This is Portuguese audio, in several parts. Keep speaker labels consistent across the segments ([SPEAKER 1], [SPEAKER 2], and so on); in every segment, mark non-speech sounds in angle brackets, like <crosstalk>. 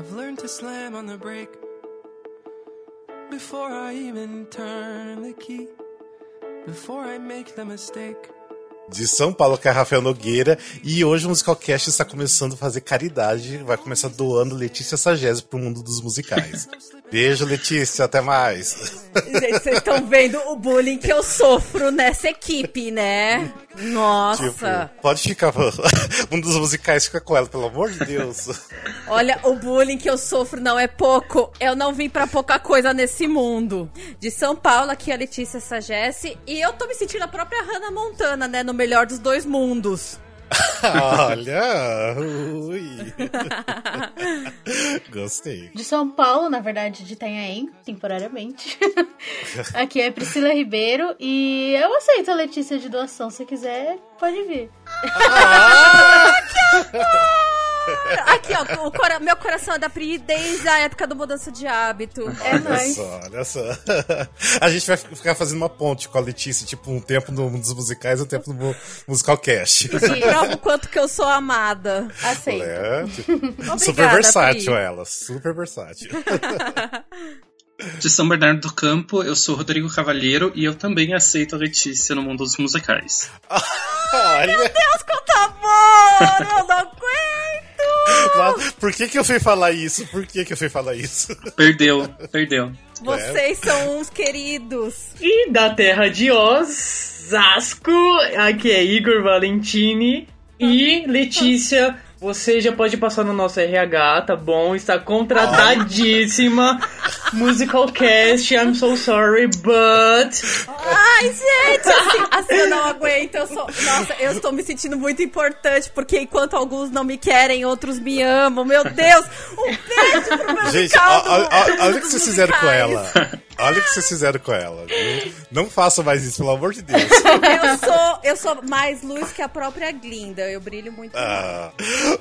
[SPEAKER 1] I've learned to slam on the brake before I even turn the key, before I make the mistake.
[SPEAKER 2] de São Paulo, que é Rafael Nogueira. E hoje o Musicalcast está começando a fazer caridade. Vai começar doando Letícia Sagese pro mundo dos musicais. <laughs> Beijo, Letícia. Até mais.
[SPEAKER 3] Gente, vocês estão vendo o bullying que eu sofro nessa equipe, né? Nossa.
[SPEAKER 2] Tipo, pode ficar. <laughs> um dos musicais fica com ela, pelo amor de Deus.
[SPEAKER 3] Olha, o bullying que eu sofro não é pouco. Eu não vim pra pouca coisa nesse mundo. De São Paulo, aqui é a Letícia Sagesse. E eu tô me sentindo a própria Hannah Montana, né? No melhor dos dois mundos.
[SPEAKER 2] Olha! Ui. <laughs> Gostei.
[SPEAKER 4] De São Paulo, na verdade, de Itanhaém, temporariamente. <laughs> Aqui é Priscila Ribeiro e eu aceito a Letícia de doação. Se quiser, pode vir.
[SPEAKER 2] Ah! <laughs>
[SPEAKER 3] Aqui, ó, o cora meu coração é da Pri desde a época do mudança de hábito. É
[SPEAKER 2] olha
[SPEAKER 3] nóis.
[SPEAKER 2] só, olha só. <laughs> A gente vai ficar fazendo uma ponte com a Letícia, tipo, um tempo no mundo dos musicais e um tempo no musical cast.
[SPEAKER 3] E prova o quanto que eu sou amada.
[SPEAKER 4] Aceito.
[SPEAKER 2] É, tipo,
[SPEAKER 3] Obrigada,
[SPEAKER 2] super versátil
[SPEAKER 3] Pri.
[SPEAKER 2] ela, super versátil.
[SPEAKER 5] De São Bernardo do Campo, eu sou Rodrigo Cavalheiro e eu também aceito a Letícia no mundo dos musicais. <laughs>
[SPEAKER 2] Olha,
[SPEAKER 3] Deus, quanto amor! Eu não aguento! <laughs>
[SPEAKER 2] mas por que que eu fui falar isso? Por que que eu fui falar isso?
[SPEAKER 5] Perdeu, perdeu.
[SPEAKER 3] Vocês são uns queridos.
[SPEAKER 6] E da terra de Osasco, aqui é Igor Valentini e Letícia. Você já pode passar no nosso RH, tá bom? Está contratadíssima. Musical cast, I'm so sorry, but.
[SPEAKER 3] Ai, gente, assim, assim eu não aguento. Eu sou, nossa, eu estou me sentindo muito importante, porque enquanto alguns não me querem, outros me amam. Meu Deus! Um beijo pro meu
[SPEAKER 2] Gente, olha o que vocês fizeram com ela. Olha o que vocês fizeram com ela. viu? Não façam mais isso, pelo amor de Deus.
[SPEAKER 3] Eu sou, eu sou mais luz que a própria Glinda. Eu brilho muito mais.
[SPEAKER 2] Ah,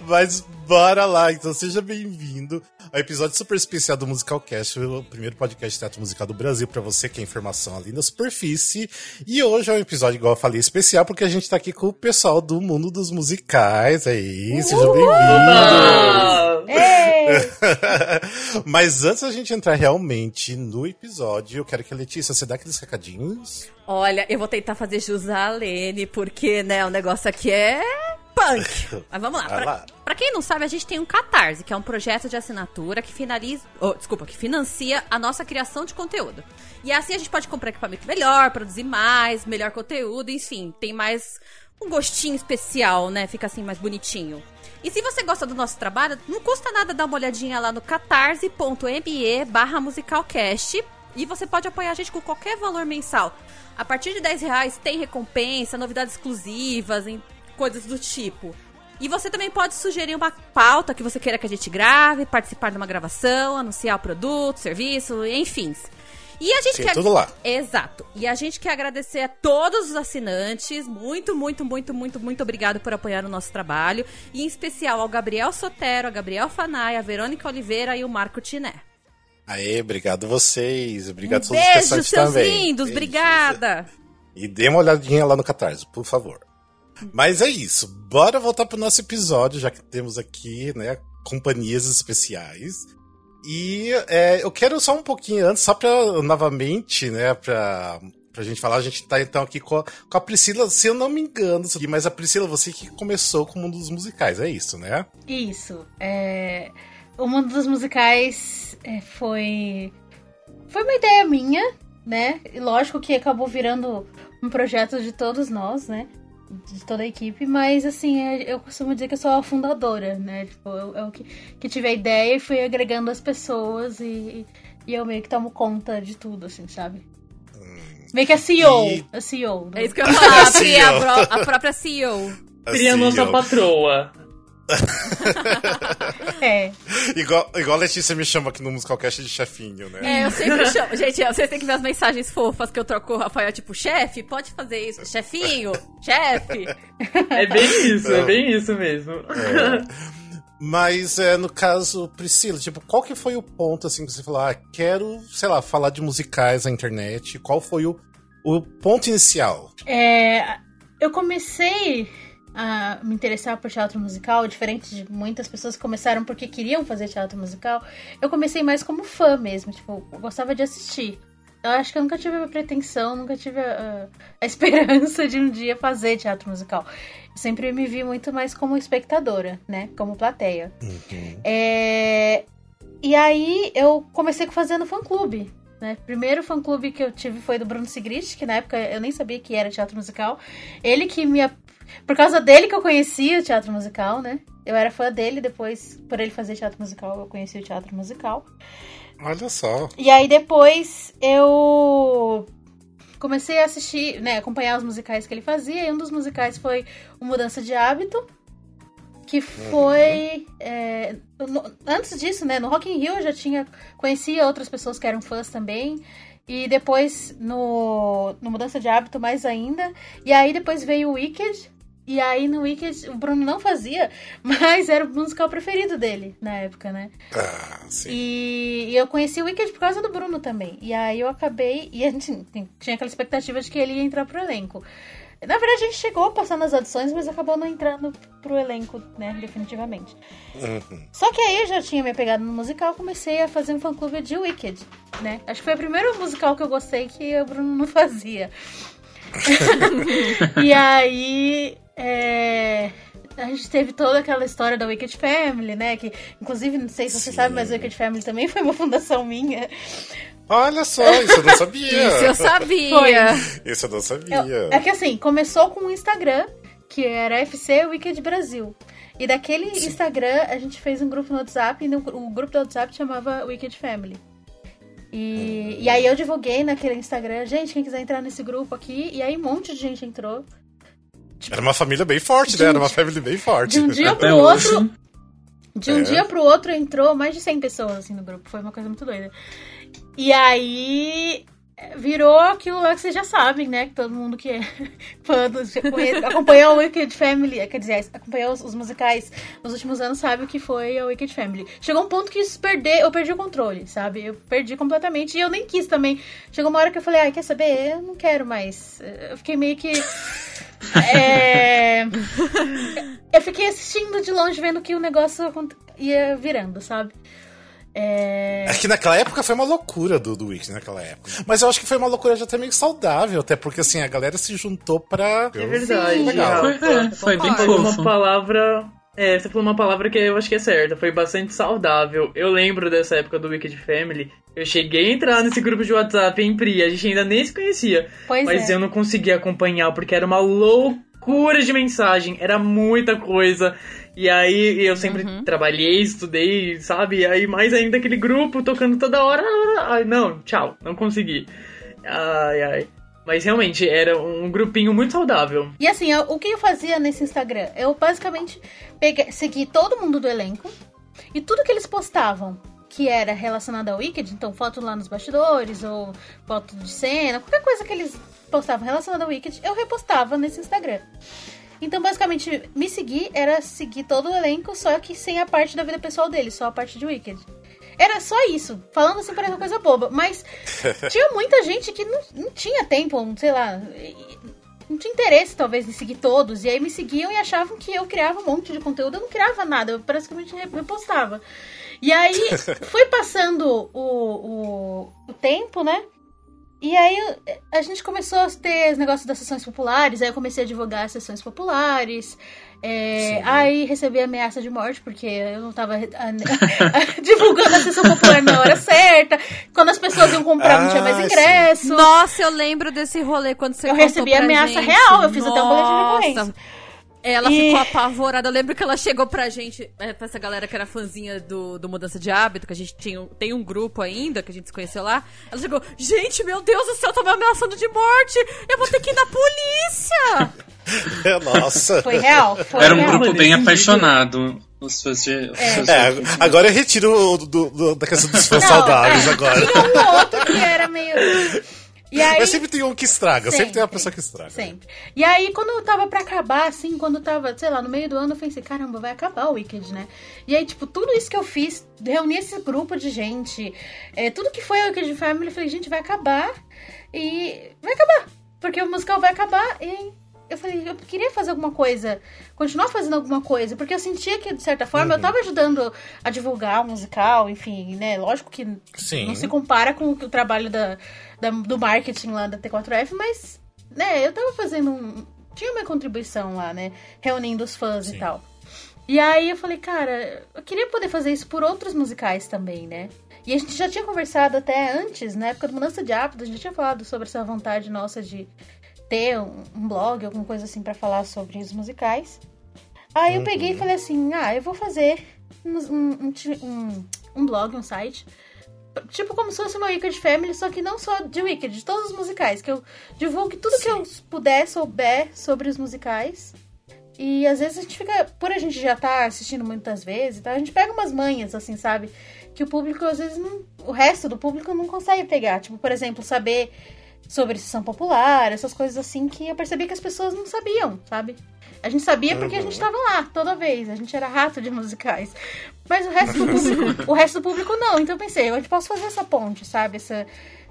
[SPEAKER 2] mas bora lá, então seja bem-vindo ao episódio super especial do Musical Cast, o primeiro podcast de teatro musical do Brasil pra você que é informação ali na superfície. E hoje é um episódio, igual eu falei, especial porque a gente tá aqui com o pessoal do mundo dos musicais aí. Sejam bem-vindos.
[SPEAKER 4] Ei! <laughs>
[SPEAKER 2] Mas antes da gente entrar realmente no episódio, eu quero que a Letícia, você dá aqueles recadinhos?
[SPEAKER 3] Olha, eu vou tentar fazer jus à Lene, porque, né, o negócio aqui é punk. <laughs> Mas vamos lá.
[SPEAKER 2] Vai
[SPEAKER 3] Pra,
[SPEAKER 2] lá.
[SPEAKER 3] pra quem não sabe, a gente tem um Catarse, que é um projeto de assinatura que finaliza. oh, desculpa, que financia a nossa criação de conteúdo. E assim a gente pode comprar equipamento melhor, produzir mais, melhor conteúdo, enfim, tem mais um gostinho especial, né? Fica assim mais bonitinho. E se você gosta do nosso trabalho, não custa nada dar uma olhadinha lá no catarse.me barra musicalcast e você pode apoiar a gente com qualquer valor mensal. A partir de 10 reais tem recompensa, novidades exclusivas, em coisas do tipo. E você também pode sugerir uma pauta que você queira que a gente grave, participar de uma gravação, anunciar o produto, serviço, enfim. E a gente quer.
[SPEAKER 2] tudo lá.
[SPEAKER 3] Exato. E a gente quer agradecer a todos os assinantes. Muito, muito, muito, muito, muito obrigado por apoiar o nosso trabalho. E em especial ao Gabriel Sotero, ao Gabriel Fanai, a Verônica Oliveira e o Marco Tiné.
[SPEAKER 2] Aê, obrigado vocês. Obrigado a
[SPEAKER 3] Um
[SPEAKER 2] todos os
[SPEAKER 3] beijo, seus
[SPEAKER 2] também.
[SPEAKER 3] lindos.
[SPEAKER 2] Beijos.
[SPEAKER 3] Obrigada.
[SPEAKER 2] E dê uma olhadinha lá no Catarse, por favor. Mas é isso. Bora voltar pro nosso episódio, já que temos aqui, né, companhias especiais. E é, eu quero só um pouquinho antes, só pra, novamente, né, pra, pra gente falar, a gente tá então aqui com a, com a Priscila, se eu não me engano, mas a Priscila, você que começou com o mundo dos musicais, é isso, né?
[SPEAKER 4] Isso. É... O mundo dos musicais é, foi. Foi uma ideia minha, né? E lógico que acabou virando um projeto de todos nós, né? De toda a equipe, mas assim, é- eu costumo dizer que eu sou a fundadora, né? Tipo, eu, eu que, que tive a ideia e fui agregando as pessoas e, e eu meio que tomo conta de tudo, assim, sabe? Meio que a CEO.
[SPEAKER 2] E-
[SPEAKER 4] A CEO. do-
[SPEAKER 3] É isso que eu ia <laughs> falar. A, a,
[SPEAKER 2] CEO.
[SPEAKER 3] a própria CEO.
[SPEAKER 6] A
[SPEAKER 2] Assim,
[SPEAKER 6] nossa patroa. <laughs>
[SPEAKER 4] É.
[SPEAKER 2] igual, igual a Letícia me chama aqui no Musicalcast de chefinho, né?
[SPEAKER 3] É, eu sempre chamo. Gente, vocês têm que ver as mensagens fofas que eu troco com o Rafael, tipo, chefe, pode fazer isso. Chefinho, chefe.
[SPEAKER 6] É bem isso, é bem isso mesmo.
[SPEAKER 2] Mas, é, no caso, Priscila, tipo, qual que foi o ponto, assim, que você falou, ah, quero, sei lá, falar de musicais na internet? Qual foi o, o ponto inicial?
[SPEAKER 4] É, eu comecei a me interessar por teatro musical, diferente de muitas pessoas que começaram porque queriam fazer teatro musical, eu comecei mais como fã mesmo, tipo, eu gostava de assistir. Eu acho que eu nunca tive a pretensão, nunca tive a, a <laughs> esperança de um dia fazer teatro musical. Eu sempre me vi muito mais como espectadora, né? Como plateia.
[SPEAKER 2] Uhum.
[SPEAKER 4] É, E aí eu comecei fazendo fã-clube. Né? Primeiro fã-clube que eu tive foi do Bruno Sigrist, que na época eu nem sabia que era teatro musical. Ele que me. Por causa dele que eu conheci o teatro musical, né? Eu era fã dele, depois, por ele fazer teatro musical, eu conheci o teatro musical.
[SPEAKER 2] Olha só.
[SPEAKER 4] E aí depois eu comecei a assistir, né, acompanhar os musicais que ele fazia, e um dos musicais foi o Mudança de Hábito, que foi é, no- antes disso, né, no Rock in Rio eu já tinha conhecia outras pessoas que eram fãs também. E depois no, no Mudança de Hábito mais ainda. E aí depois veio o Wicked. E aí no Wicked o Bruno não fazia, <laughs> mas era o musical preferido dele na época, né?
[SPEAKER 2] Ah, sim.
[SPEAKER 4] E, e eu conheci o Wicked por causa do Bruno também. E aí eu acabei. E a gente <laughs> tinha aquela expectativa de que ele ia entrar pro elenco. Na verdade, a gente chegou a passar nas audições, mas acabou não entrando pro elenco, né? Definitivamente.
[SPEAKER 2] Uhum.
[SPEAKER 4] Só que aí eu já tinha me pegado no musical, comecei a fazer um fã-clube de Wicked, né? Acho que foi o primeiro musical que eu gostei que o Bruno não <laughs> fazia. e aí. É, A gente teve toda aquela história da Wicked Family, né? Que, inclusive, não sei se você
[SPEAKER 2] Sim.
[SPEAKER 4] sabe, mas a Wicked Family também foi uma fundação minha.
[SPEAKER 2] Olha só, isso eu não sabia. <laughs>
[SPEAKER 3] Isso eu sabia.
[SPEAKER 2] Isso eu não sabia.
[SPEAKER 4] Eu- é que assim, começou com o Instagram, que era FC Wicked Brasil. E daquele Instagram, a gente fez um grupo no WhatsApp, e no, o grupo do WhatsApp chamava Wicked Family. E, e aí eu divulguei naquele Instagram, gente, quem quiser entrar nesse grupo aqui, e aí um monte de gente entrou.
[SPEAKER 2] Era uma família bem forte, né? Era uma família bem forte.
[SPEAKER 4] De um dia <laughs> pro outro. De um
[SPEAKER 2] É.
[SPEAKER 4] dia pro outro entrou mais de 100 pessoas assim no grupo. Foi uma coisa muito doida. E aí virou aquilo lá que vocês já sabem, né? Que todo mundo que é <laughs> fã conhece- acompanhou o Wicked Family, quer dizer, acompanhou os, os musicais nos últimos anos, sabe o que foi o Wicked Family. Chegou um ponto que isso perder, eu perdi o controle, sabe? Eu perdi completamente e eu nem quis também. Chegou uma hora que eu falei, ah, quer saber? Eu não quero mais. Eu fiquei meio que. É... <laughs> Eu fiquei assistindo de longe, vendo que o negócio ia virando, sabe? É...
[SPEAKER 2] É que naquela época foi uma loucura do, do Wiki, naquela época. Mas eu acho que foi uma loucura já até meio saudável, até porque assim, a galera se juntou pra.
[SPEAKER 6] É verdade.
[SPEAKER 2] legal.
[SPEAKER 6] Rafa.
[SPEAKER 5] Foi, é, foi bem
[SPEAKER 6] falou uma
[SPEAKER 5] fofo.
[SPEAKER 6] palavra. É, você falou uma palavra que eu acho que é certa. Foi bastante saudável. Eu lembro dessa época do Wicked Family. Eu cheguei a entrar nesse grupo de WhatsApp em Pri. A gente ainda nem se conhecia.
[SPEAKER 4] Pois
[SPEAKER 6] mas
[SPEAKER 4] é.
[SPEAKER 6] eu não conseguia acompanhar porque era uma loucura de mensagem. Era muita coisa. E aí eu sempre trabalhei, estudei, sabe? Aí mais ainda aquele grupo tocando toda hora. Ai, não, tchau, não consegui. Ai, ai. Mas realmente era um grupinho muito saudável.
[SPEAKER 4] E assim, eu- o que eu fazia nesse Instagram? Eu basicamente peguei, segui todo mundo do elenco e tudo que eles postavam que era relacionado ao Wicked, então foto lá nos bastidores ou foto de cena, qualquer coisa que eles postavam relacionada ao Wicked, eu repostava nesse Instagram. Então, basicamente, me seguir era seguir todo o elenco, só que sem a parte da vida pessoal deles, só a parte de Wicked. Era só isso. Falando assim, parece uma coisa boba. Mas <laughs> tinha muita gente que não, não tinha tempo, sei lá. Não tinha interesse, talvez, em seguir todos. E aí me seguiam e achavam que eu criava um monte de conteúdo. Eu não criava nada, eu praticamente re- repostava. E aí <laughs> foi passando o, o, o tempo, né? E aí a gente começou a ter os negócios das sessões populares, aí eu comecei a divulgar as sessões populares. É,
[SPEAKER 2] Sim.
[SPEAKER 4] aí recebi ameaça de morte, porque eu não tava <laughs> a- divulgando a sessão popular na hora certa. Quando as pessoas iam comprar, não tinha mais
[SPEAKER 2] Ah, sim.
[SPEAKER 4] ingresso.
[SPEAKER 3] Nossa, eu lembro desse rolê quando você
[SPEAKER 4] Eu recebi
[SPEAKER 3] pra
[SPEAKER 4] ameaça
[SPEAKER 3] gente.
[SPEAKER 4] real, eu fiz até um boletim de
[SPEAKER 3] Nossa.
[SPEAKER 4] ocorrência.
[SPEAKER 3] Ela
[SPEAKER 4] E-
[SPEAKER 3] ficou apavorada. Eu lembro que ela chegou pra gente, é, pra essa galera que era fãzinha do, do Mudança de Hábito, que a gente tinha, um- tem um grupo ainda, que a gente se conheceu lá. Ela chegou, gente, meu Deus do céu, tô me ameaçando de morte! Eu vou ter que ir na polícia!
[SPEAKER 2] Nossa.
[SPEAKER 4] Foi real? Foi
[SPEAKER 5] Era um
[SPEAKER 4] real.
[SPEAKER 5] grupo bem apaixonado. Os fãs de. os fãs de-
[SPEAKER 2] É, agora eu retiro do- do- da questão dos fãs
[SPEAKER 4] Não,
[SPEAKER 2] saudáveis
[SPEAKER 4] é,
[SPEAKER 2] agora.
[SPEAKER 4] Tinha um ou outro que era meio. E aí,
[SPEAKER 2] Mas sempre tem um que estraga, sempre, tem uma pessoa que estraga.
[SPEAKER 4] Sempre. E aí, quando eu tava pra acabar, assim, quando tava, sei lá, no meio do ano, eu pensei, caramba, vai acabar o Wicked, né? E aí, tipo, tudo isso que eu fiz, reuni esse grupo de gente, é, tudo que foi o Wicked Family, eu falei, gente, vai acabar. E vai acabar. Porque o musical vai acabar e eu falei, eu queria fazer alguma coisa, continuar fazendo alguma coisa, porque eu sentia que, de certa forma, eu tava ajudando a divulgar o musical, enfim, né? Lógico que
[SPEAKER 2] Sim.
[SPEAKER 4] não se compara com o trabalho da, da- do marketing lá da T4F, mas, né, eu tava fazendo um. Tinha uma contribuição lá, né? Reunindo os fãs
[SPEAKER 2] Sim.
[SPEAKER 4] e tal. E aí eu falei, cara, eu queria poder fazer isso por outros musicais também, né? E a gente já tinha conversado até antes, na época do Mudança de Hábitos, a gente já tinha falado sobre essa vontade nossa de ter um, um blog, alguma coisa assim pra falar sobre os musicais. Aí eu peguei e falei assim, ah, eu vou fazer um, um, um um- blog, um site, tipo como se fosse uma Wicked Family, só que não só de Wicked, de todos os musicais, que eu divulgue tudo que eu puder, souber sobre os musicais. E às vezes a gente fica, por a gente já tá assistindo muitas vezes, tá? a gente pega umas manhas, assim, sabe? Que o público, às vezes, não. O resto do público não consegue pegar. Tipo, por exemplo, saber sobre sessão popular, essas coisas assim que eu percebi que as pessoas não sabiam, sabe? A gente sabia porque a gente tava lá toda vez, a gente era rato de musicais. Mas o resto do público, o resto do público não. Então eu pensei, eu posso fazer essa ponte, sabe? Essa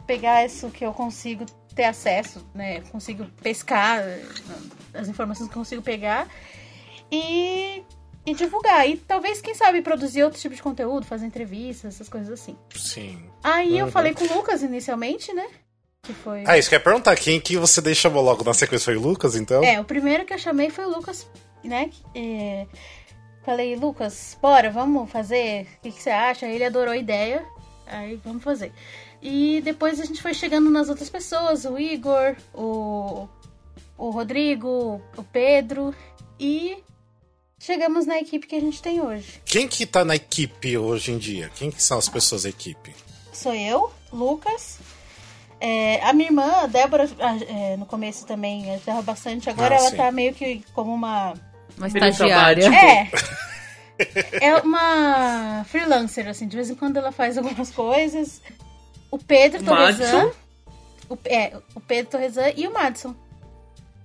[SPEAKER 4] pegar isso que eu consigo ter acesso, né? Consigo pescar eh, as informações que eu consigo pegar e, e divulgar. E talvez, quem sabe, produzir outro tipo de conteúdo, fazer entrevistas, essas coisas assim.
[SPEAKER 2] Sim.
[SPEAKER 4] Aí eu
[SPEAKER 2] Uhum.
[SPEAKER 4] falei com o Lucas inicialmente, né? Que foi.
[SPEAKER 2] Ah, isso que eu ia perguntar. Quem que você daí chamou logo na sequência foi o Lucas, então?
[SPEAKER 4] É, o primeiro que eu chamei foi o Lucas, né? É, falei, Lucas, bora, vamos fazer? O que, que você acha? Ele adorou a ideia. Aí vamos fazer. E depois a gente foi chegando nas outras pessoas, o Igor, o, o Rodrigo, o Pedro. E chegamos na equipe que a gente tem hoje.
[SPEAKER 2] Quem que tá na equipe hoje em dia? Quem que são as pessoas da equipe?
[SPEAKER 4] Sou eu, Lucas. É, a minha irmã, a Débora, ah, é, no começo também ajudava bastante. Agora
[SPEAKER 2] Ah,
[SPEAKER 4] ela
[SPEAKER 2] sim.
[SPEAKER 4] tá meio que como uma
[SPEAKER 3] Uma estagiária.
[SPEAKER 4] É. <laughs> É uma freelancer, assim. De vez em quando ela faz algumas coisas. O Pedro Torresan. O, é, o Pedro Torresan e o Madison.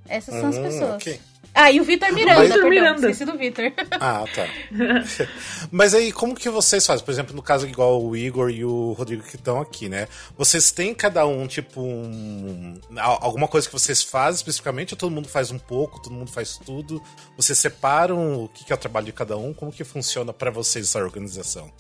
[SPEAKER 4] Essas são as
[SPEAKER 2] Hum,
[SPEAKER 4] pessoas.
[SPEAKER 2] ok.
[SPEAKER 4] Ah, e o Vitor Miranda,
[SPEAKER 6] Vitor
[SPEAKER 4] perdão.
[SPEAKER 6] Miranda.
[SPEAKER 4] Esqueci do Vitor.
[SPEAKER 2] Ah, <laughs> tá. <laughs> Mas aí, como que vocês fazem? Por exemplo, no caso igual o Igor e o Rodrigo que estão aqui, né? Vocês têm cada um, tipo, um... al- alguma coisa que vocês fazem especificamente ou todo mundo faz um pouco, todo mundo faz tudo? Vocês separam o que é o trabalho de cada um? Como que funciona pra vocês essa organização?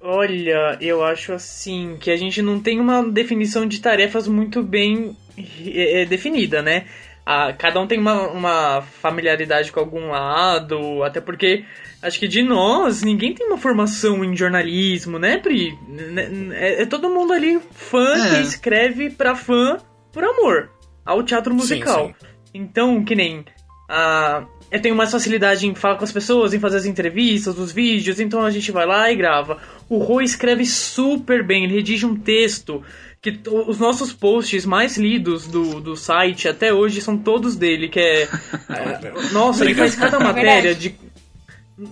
[SPEAKER 6] Olha, eu acho assim que a gente não tem uma definição de tarefas muito bem eh, definida, né? Ah, cada um tem uma, uma familiaridade com algum lado, até porque acho que de nós, ninguém tem uma formação em jornalismo, né, Pri? N- É, é todo mundo ali fã
[SPEAKER 5] É.
[SPEAKER 6] que escreve pra fã por amor ao teatro musical.
[SPEAKER 2] sim.
[SPEAKER 6] Então, que nem. ah, eu tenho mais facilidade em falar com as pessoas, em fazer as entrevistas, os vídeos, então a gente vai lá e grava. O Rô escreve super bem, ele redige um texto. Que os nossos posts mais lidos do, do site até hoje são todos dele, que é. <laughs> é, nossa, ele faz cada matéria de.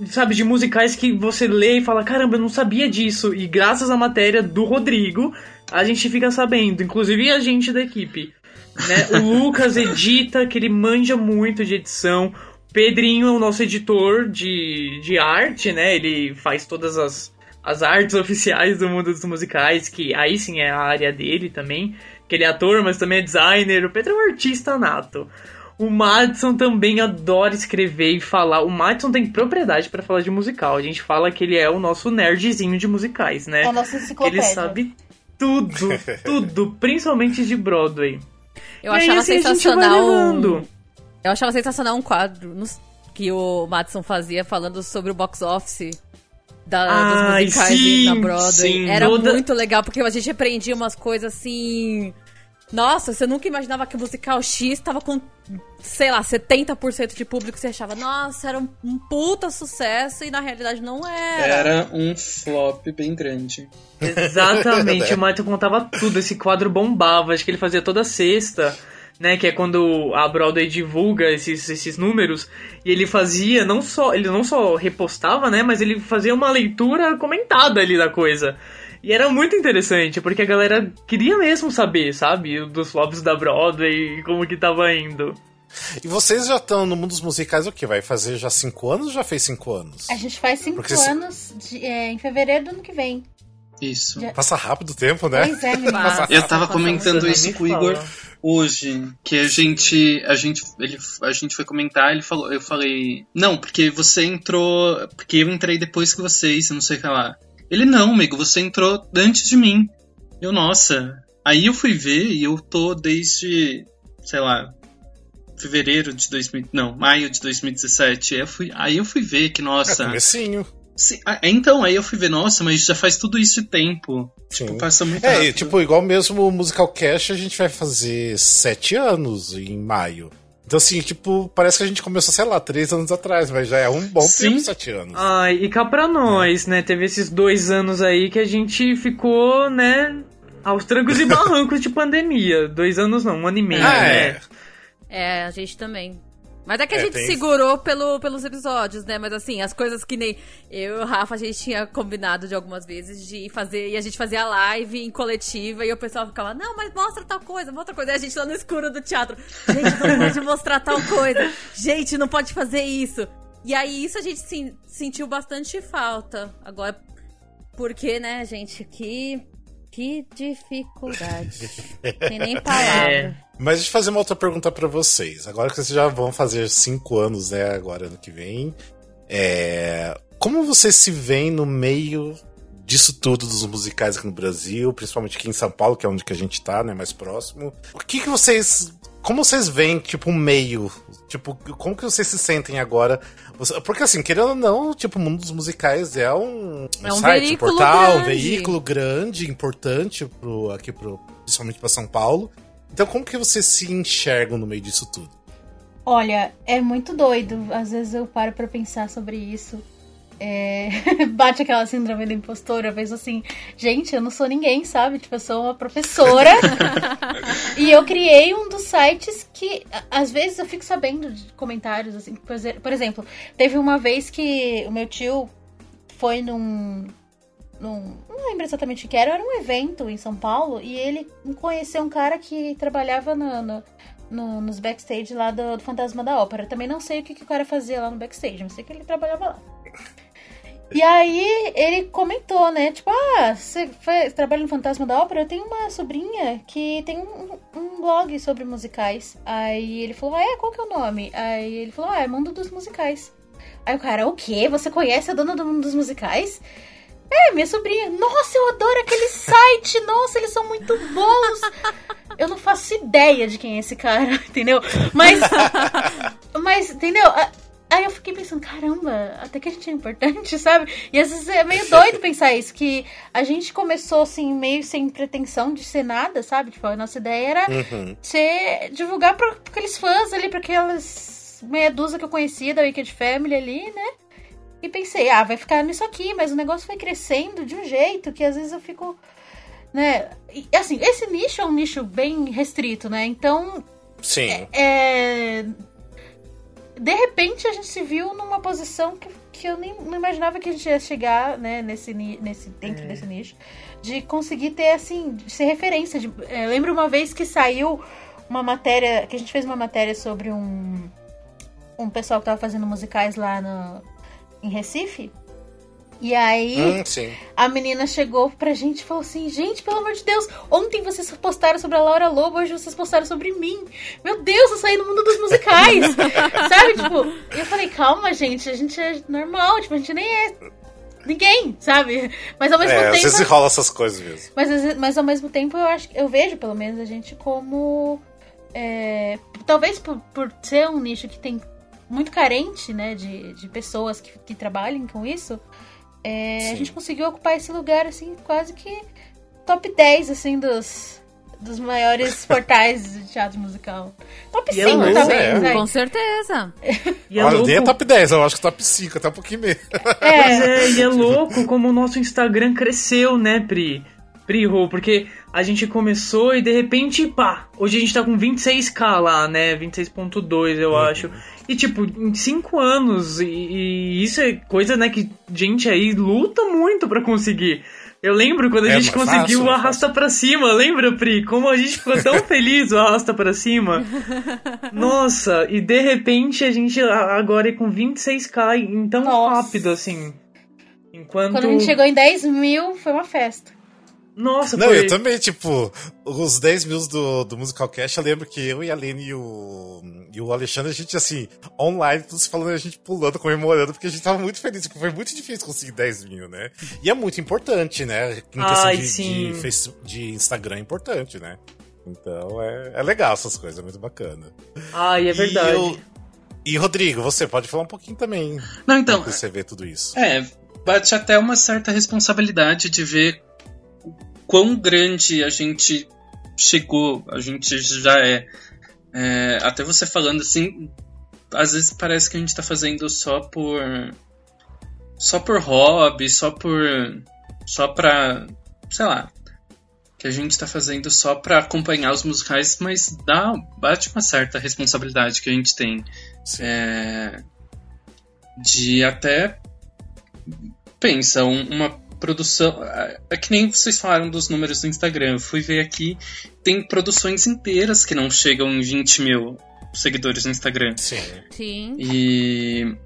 [SPEAKER 6] Sabe, de musicais que você lê e fala, caramba, eu não sabia disso. E graças à matéria do Rodrigo, a gente fica sabendo, inclusive a gente da equipe. Né? O <laughs> Lucas edita, que ele manja muito de edição. Pedrinho é o nosso editor de, de arte, né? Ele faz todas as, as artes oficiais do mundo dos musicais, que aí sim é a área dele também. Que ele é ator, mas também é designer. O Pedro é um artista nato. O Madison também adora escrever e falar. O Madison tem propriedade pra falar de musical. A gente fala que ele é o nosso nerdzinho de musicais, né?
[SPEAKER 4] É a nossa
[SPEAKER 6] Ele sabe tudo, <laughs> tudo, principalmente de Broadway.
[SPEAKER 3] Eu
[SPEAKER 6] E aí,
[SPEAKER 3] achava
[SPEAKER 6] assim, a gente vai
[SPEAKER 3] sensacional. Eu achava sensacional um quadro que o Madison fazia falando sobre o box office da,
[SPEAKER 6] Ai,
[SPEAKER 3] dos musicais
[SPEAKER 6] sim,
[SPEAKER 3] na Broadway.
[SPEAKER 6] sim,
[SPEAKER 3] Era
[SPEAKER 6] toda-
[SPEAKER 3] muito legal, porque a gente aprendia umas coisas assim. Nossa, você nunca imaginava que o musical X tava com, sei lá, 70% de público. Você achava, nossa, era um, um puta sucesso e na realidade não era.
[SPEAKER 5] Era um flop bem grande.
[SPEAKER 6] Exatamente, <laughs> o Michael contava tudo, esse quadro bombava, acho que ele fazia toda sexta, né, que é quando a Broadway divulga esses, esses números, e ele fazia, não só, ele não só repostava, né, mas ele fazia uma leitura comentada ali da coisa. E era muito interessante, porque a galera queria mesmo saber, sabe, dos flops da Broadway e como que tava indo.
[SPEAKER 2] E vocês já estão no mundo dos musicais o quê? Vai fazer já cinco anos ou já fez cinco anos?
[SPEAKER 4] A gente faz cinco
[SPEAKER 2] Porque se-
[SPEAKER 4] anos de- é, em fevereiro do ano que vem.
[SPEAKER 5] Isso.
[SPEAKER 4] Já-
[SPEAKER 2] Passa rápido o tempo, né?
[SPEAKER 4] Pois é. <laughs>
[SPEAKER 3] Passa.
[SPEAKER 5] Eu tava comentando isso com o Igor hoje, que a gente, a gente, ele, a gente foi comentar, ele falou, eu falei, não, porque você entrou, porque eu entrei depois que vocês, eu não sei o que lá. Ele não, amigo, você entrou antes de mim. Eu, nossa. Aí eu fui ver e eu tô desde, sei lá, fevereiro de 2000, não, maio de 2017. Aí eu fui, aí eu fui ver que
[SPEAKER 2] É
[SPEAKER 5] nossa,
[SPEAKER 2] comecinho.
[SPEAKER 5] Sim, ah, então aí eu fui ver, nossa, mas já faz tudo isso de tempo.
[SPEAKER 2] Sim.
[SPEAKER 5] Tipo, passa muito
[SPEAKER 2] É,
[SPEAKER 5] rápido.
[SPEAKER 2] e, tipo, igual mesmo o Musical Cast, a gente vai fazer sete anos em maio. Então, assim, tipo, parece que a gente começou, sei lá, três anos atrás, mas já é um bom
[SPEAKER 5] Sim.
[SPEAKER 2] tempo, sete anos.
[SPEAKER 6] Ai, e cá pra nós, né? Teve esses dois anos aí que a gente ficou, né? Aos trancos e <laughs> barrancos de pandemia. Dois anos não, um ano e meio,
[SPEAKER 2] Ah,
[SPEAKER 6] né?
[SPEAKER 2] é.
[SPEAKER 3] É, a gente também. Mas é que a
[SPEAKER 2] É,
[SPEAKER 3] gente segurou pelo, pelos episódios, né? Mas assim, as coisas que nem eu e o Rafa, a gente tinha combinado de algumas vezes de fazer. E a gente fazia live em coletiva e o pessoal ficava, não, mas mostra tal coisa, mostra coisa. E a gente lá no escuro do teatro, gente, não pode mostrar tal coisa. Gente, não pode fazer isso. E aí isso a gente sim- sentiu bastante falta. Agora, porque, né, gente, que. Que dificuldade. <laughs> Tem nem palavra.
[SPEAKER 6] É.
[SPEAKER 2] Mas deixa eu fazer uma outra pergunta pra vocês. Agora que vocês já vão fazer cinco anos, né, agora ano que vem. É... Como vocês se veem no meio disso tudo dos musicais aqui no Brasil, principalmente aqui em São Paulo, que é onde que a gente tá, né, mais próximo. O que que vocês... Como vocês veem, tipo, um meio? Tipo, como que vocês se sentem agora? Porque assim, querendo ou não, tipo, o mundo dos musicais é um,
[SPEAKER 3] É um
[SPEAKER 2] site, um
[SPEAKER 3] veículo
[SPEAKER 2] portal, um
[SPEAKER 3] grande.
[SPEAKER 2] veículo grande, importante pro, aqui pro, principalmente pra São Paulo. Então, como que vocês se enxergam no meio disso tudo?
[SPEAKER 4] Olha, é muito doido. Às vezes eu paro pra pensar sobre isso. É, <laughs> Bate aquela síndrome do impostor, eu penso assim, gente, eu não sou ninguém, sabe? Tipo, eu sou uma professora. <laughs> e eu criei um dos sites que, às vezes, eu fico sabendo de comentários, assim. Por exe- por exemplo, teve uma vez que o meu tio foi num. num não lembro exatamente o que era, era um evento em São Paulo e ele conheceu um cara que trabalhava no- no, no- nos backstage lá do, do Fantasma da Ópera. Também não sei o que, que o cara fazia lá no backstage, mas sei que ele trabalhava lá. E aí ele comentou, né? Tipo, ah, você trabalha no Fantasma da Ópera? Eu tenho uma sobrinha que tem um, um blog sobre musicais. Aí ele falou, ah, é? Qual que é o nome? Aí ele falou, ah, é Mundo dos Musicais. Aí o cara, o quê? Você conhece a dona do Mundo dos Musicais? É, minha sobrinha. Nossa, eu adoro aquele site. Nossa, eles são muito bons. Eu não faço ideia de quem é esse cara, <laughs> entendeu? Mas. <laughs> Mas, entendeu? Aí eu fiquei pensando, caramba, até que a gente é importante, <laughs> sabe? E às vezes é meio doido pensar isso, que a gente começou assim, meio sem pretensão de ser nada, sabe? Tipo, a nossa ideia era
[SPEAKER 2] Uhum.
[SPEAKER 4] ser. divulgar pra, pra aqueles fãs ali, pra aquelas meia dúzia que eu conhecia da Wicked Family ali, né? E pensei, ah, vai ficar nisso aqui, mas o negócio foi crescendo de um jeito que às vezes eu fico. Né? E, assim, esse nicho é um nicho bem restrito, né? Então,
[SPEAKER 2] Sim.
[SPEAKER 4] é. De repente a gente se viu numa posição que, que eu nem não imaginava que a gente ia chegar, né, nesse, nesse, dentro desse nicho, de conseguir ter, assim, de ser referência. De, é, lembro uma vez que saiu uma matéria, que a gente fez uma matéria sobre um, um pessoal que tava fazendo musicais lá no, em Recife. E aí.
[SPEAKER 2] Hum.
[SPEAKER 4] A menina chegou pra gente e falou assim: Gente, pelo amor de Deus, ontem vocês postaram sobre a Laura Lobo, hoje vocês postaram sobre mim. Meu Deus, eu saí no mundo dos musicais. <laughs> sabe? Tipo, eu falei: Calma, gente, a gente é normal, tipo, a gente nem é ninguém, sabe? Mas ao mesmo
[SPEAKER 2] É, às
[SPEAKER 4] tempo.
[SPEAKER 2] vezes rola essas coisas mesmo.
[SPEAKER 4] Mas, às mas ao mesmo tempo eu acho eu vejo pelo menos a gente como é, talvez por, por ser um nicho que tem muito carente né de, de pessoas que, que trabalhem com isso é, a gente conseguiu ocupar esse lugar assim quase que top 10 assim dos dos maiores <laughs> portais de teatro musical top
[SPEAKER 6] E é
[SPEAKER 4] 5
[SPEAKER 6] louco,
[SPEAKER 4] talvez
[SPEAKER 2] é.
[SPEAKER 4] vai.
[SPEAKER 3] Com certeza. <laughs>
[SPEAKER 6] E é
[SPEAKER 2] Olha,
[SPEAKER 6] louco,
[SPEAKER 2] nem é top 10, eu acho que top 5, até um pouquinho.
[SPEAKER 6] Pois
[SPEAKER 4] é,
[SPEAKER 6] é, e é louco como o nosso Instagram cresceu, né, Pri? Pri Rô, porque a gente começou e de repente, pá, hoje a gente tá com 26k lá, né? 26.2, eu acho. E tipo, em 5 anos, e, e isso é coisa, né, que gente aí luta muito pra conseguir. Eu lembro quando a
[SPEAKER 2] É,
[SPEAKER 6] gente conseguiu
[SPEAKER 2] fácil,
[SPEAKER 6] o arrasta pra cima, lembra, Pri? Como a gente ficou tão <laughs> feliz o arrasta pra cima. Nossa, e de repente a gente agora é com 26k em tão
[SPEAKER 4] Nossa.
[SPEAKER 6] rápido assim. Enquanto.
[SPEAKER 4] Quando a gente chegou em 10 mil, foi uma festa.
[SPEAKER 6] Nossa,
[SPEAKER 2] Não,
[SPEAKER 6] foi.
[SPEAKER 2] eu também, tipo, os 10 mil do, do Musical Cast, eu lembro que eu e a Lene e o, e o Alexandre, a gente, assim, online, todos falando, a gente pulando, comemorando, porque a gente tava muito feliz, porque foi muito difícil conseguir 10 mil, né? E é muito importante, né? Em questão
[SPEAKER 6] Ai,
[SPEAKER 2] de,
[SPEAKER 6] sim.
[SPEAKER 2] de, face- de Instagram é importante, né? Então é, é legal essas coisas, é muito bacana.
[SPEAKER 6] Ai, é verdade.
[SPEAKER 2] E, eu- e, Rodrigo, você pode falar um pouquinho também.
[SPEAKER 5] Não, então,
[SPEAKER 2] Como você vê tudo isso.
[SPEAKER 5] É, bate até uma certa responsabilidade de ver quão grande a gente chegou, a gente já é. É, até você falando assim, às vezes parece que a gente tá fazendo só por. só por hobby, só por. só pra. sei lá. Que a gente tá fazendo só pra acompanhar os musicais, mas dá, bate uma certa responsabilidade que a gente tem. É, de até pensa um- uma produção é é que nem vocês falaram dos números do Instagram eu fui ver aqui tem produções inteiras que não chegam em 20 mil seguidores no Instagram
[SPEAKER 2] Sim.
[SPEAKER 3] Sim.
[SPEAKER 5] e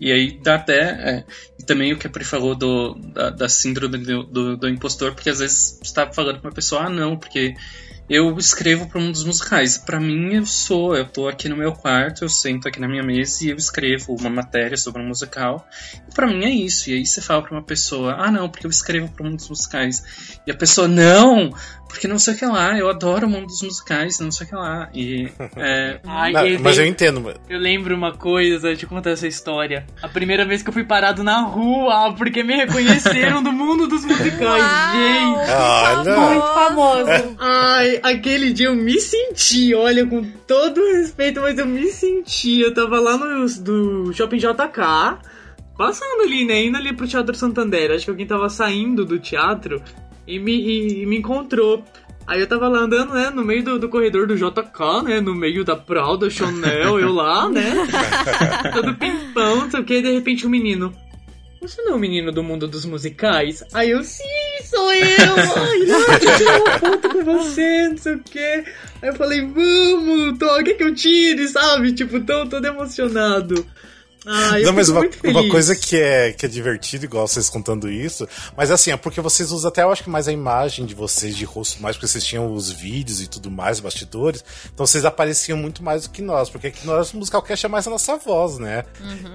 [SPEAKER 5] e aí dá até é, e também o que a Pri falou do, da, da síndrome do, do, do impostor porque às vezes você tá falando com uma pessoa ah não porque eu escrevo para um dos musicais. Para mim, eu sou, eu tô aqui no meu quarto, eu sento aqui na minha mesa e eu escrevo uma matéria sobre um musical. E para mim é isso. E aí você fala para uma pessoa: "Ah, não, porque eu escrevo para um dos musicais". E a pessoa: "Não, porque não sei o que lá, eu adoro o mundo dos musicais, não sei o que lá". E <laughs> é,
[SPEAKER 6] Ai,
[SPEAKER 2] Não,
[SPEAKER 6] eu,
[SPEAKER 2] mas eu entendo. mas-
[SPEAKER 6] eu lembro uma coisa, deixa eu contar essa história. A primeira vez que eu fui parado na rua, porque me reconheceram do mundo dos musicais, gente.
[SPEAKER 2] Olha!
[SPEAKER 4] Muito famoso.
[SPEAKER 6] Ai, aquele dia eu me senti, olha, com todo respeito, mas eu me senti. Eu tava lá no do Shopping JK, passando ali, né? Indo ali pro Teatro Santander. Acho que alguém tava saindo do teatro e me, e- e me encontrou. Aí eu tava lá andando, né, no meio do, do corredor do JK, né, no meio da Prada, Chanel, eu lá, né, <laughs> todo pimpão, não sei o que, e de repente um menino, você não é o menino do mundo dos musicais? Aí eu, sim, sou eu! Ai, <laughs> não, eu tirar uma foto com você, não sei o quê. Aí eu falei, vamos, Tó, quer que eu tire, sabe? Tipo, tô todo emocionado. Ai, eu
[SPEAKER 2] Não, mas uma, uma coisa que é, que é divertido, igual vocês contando isso, mas assim, é porque vocês usam até, eu acho que mais a imagem de vocês de rosto, mais porque vocês tinham os vídeos e tudo mais, bastidores, então vocês apareciam muito mais do que nós, porque aqui nós, o Musicalcast é mais a nossa voz, né?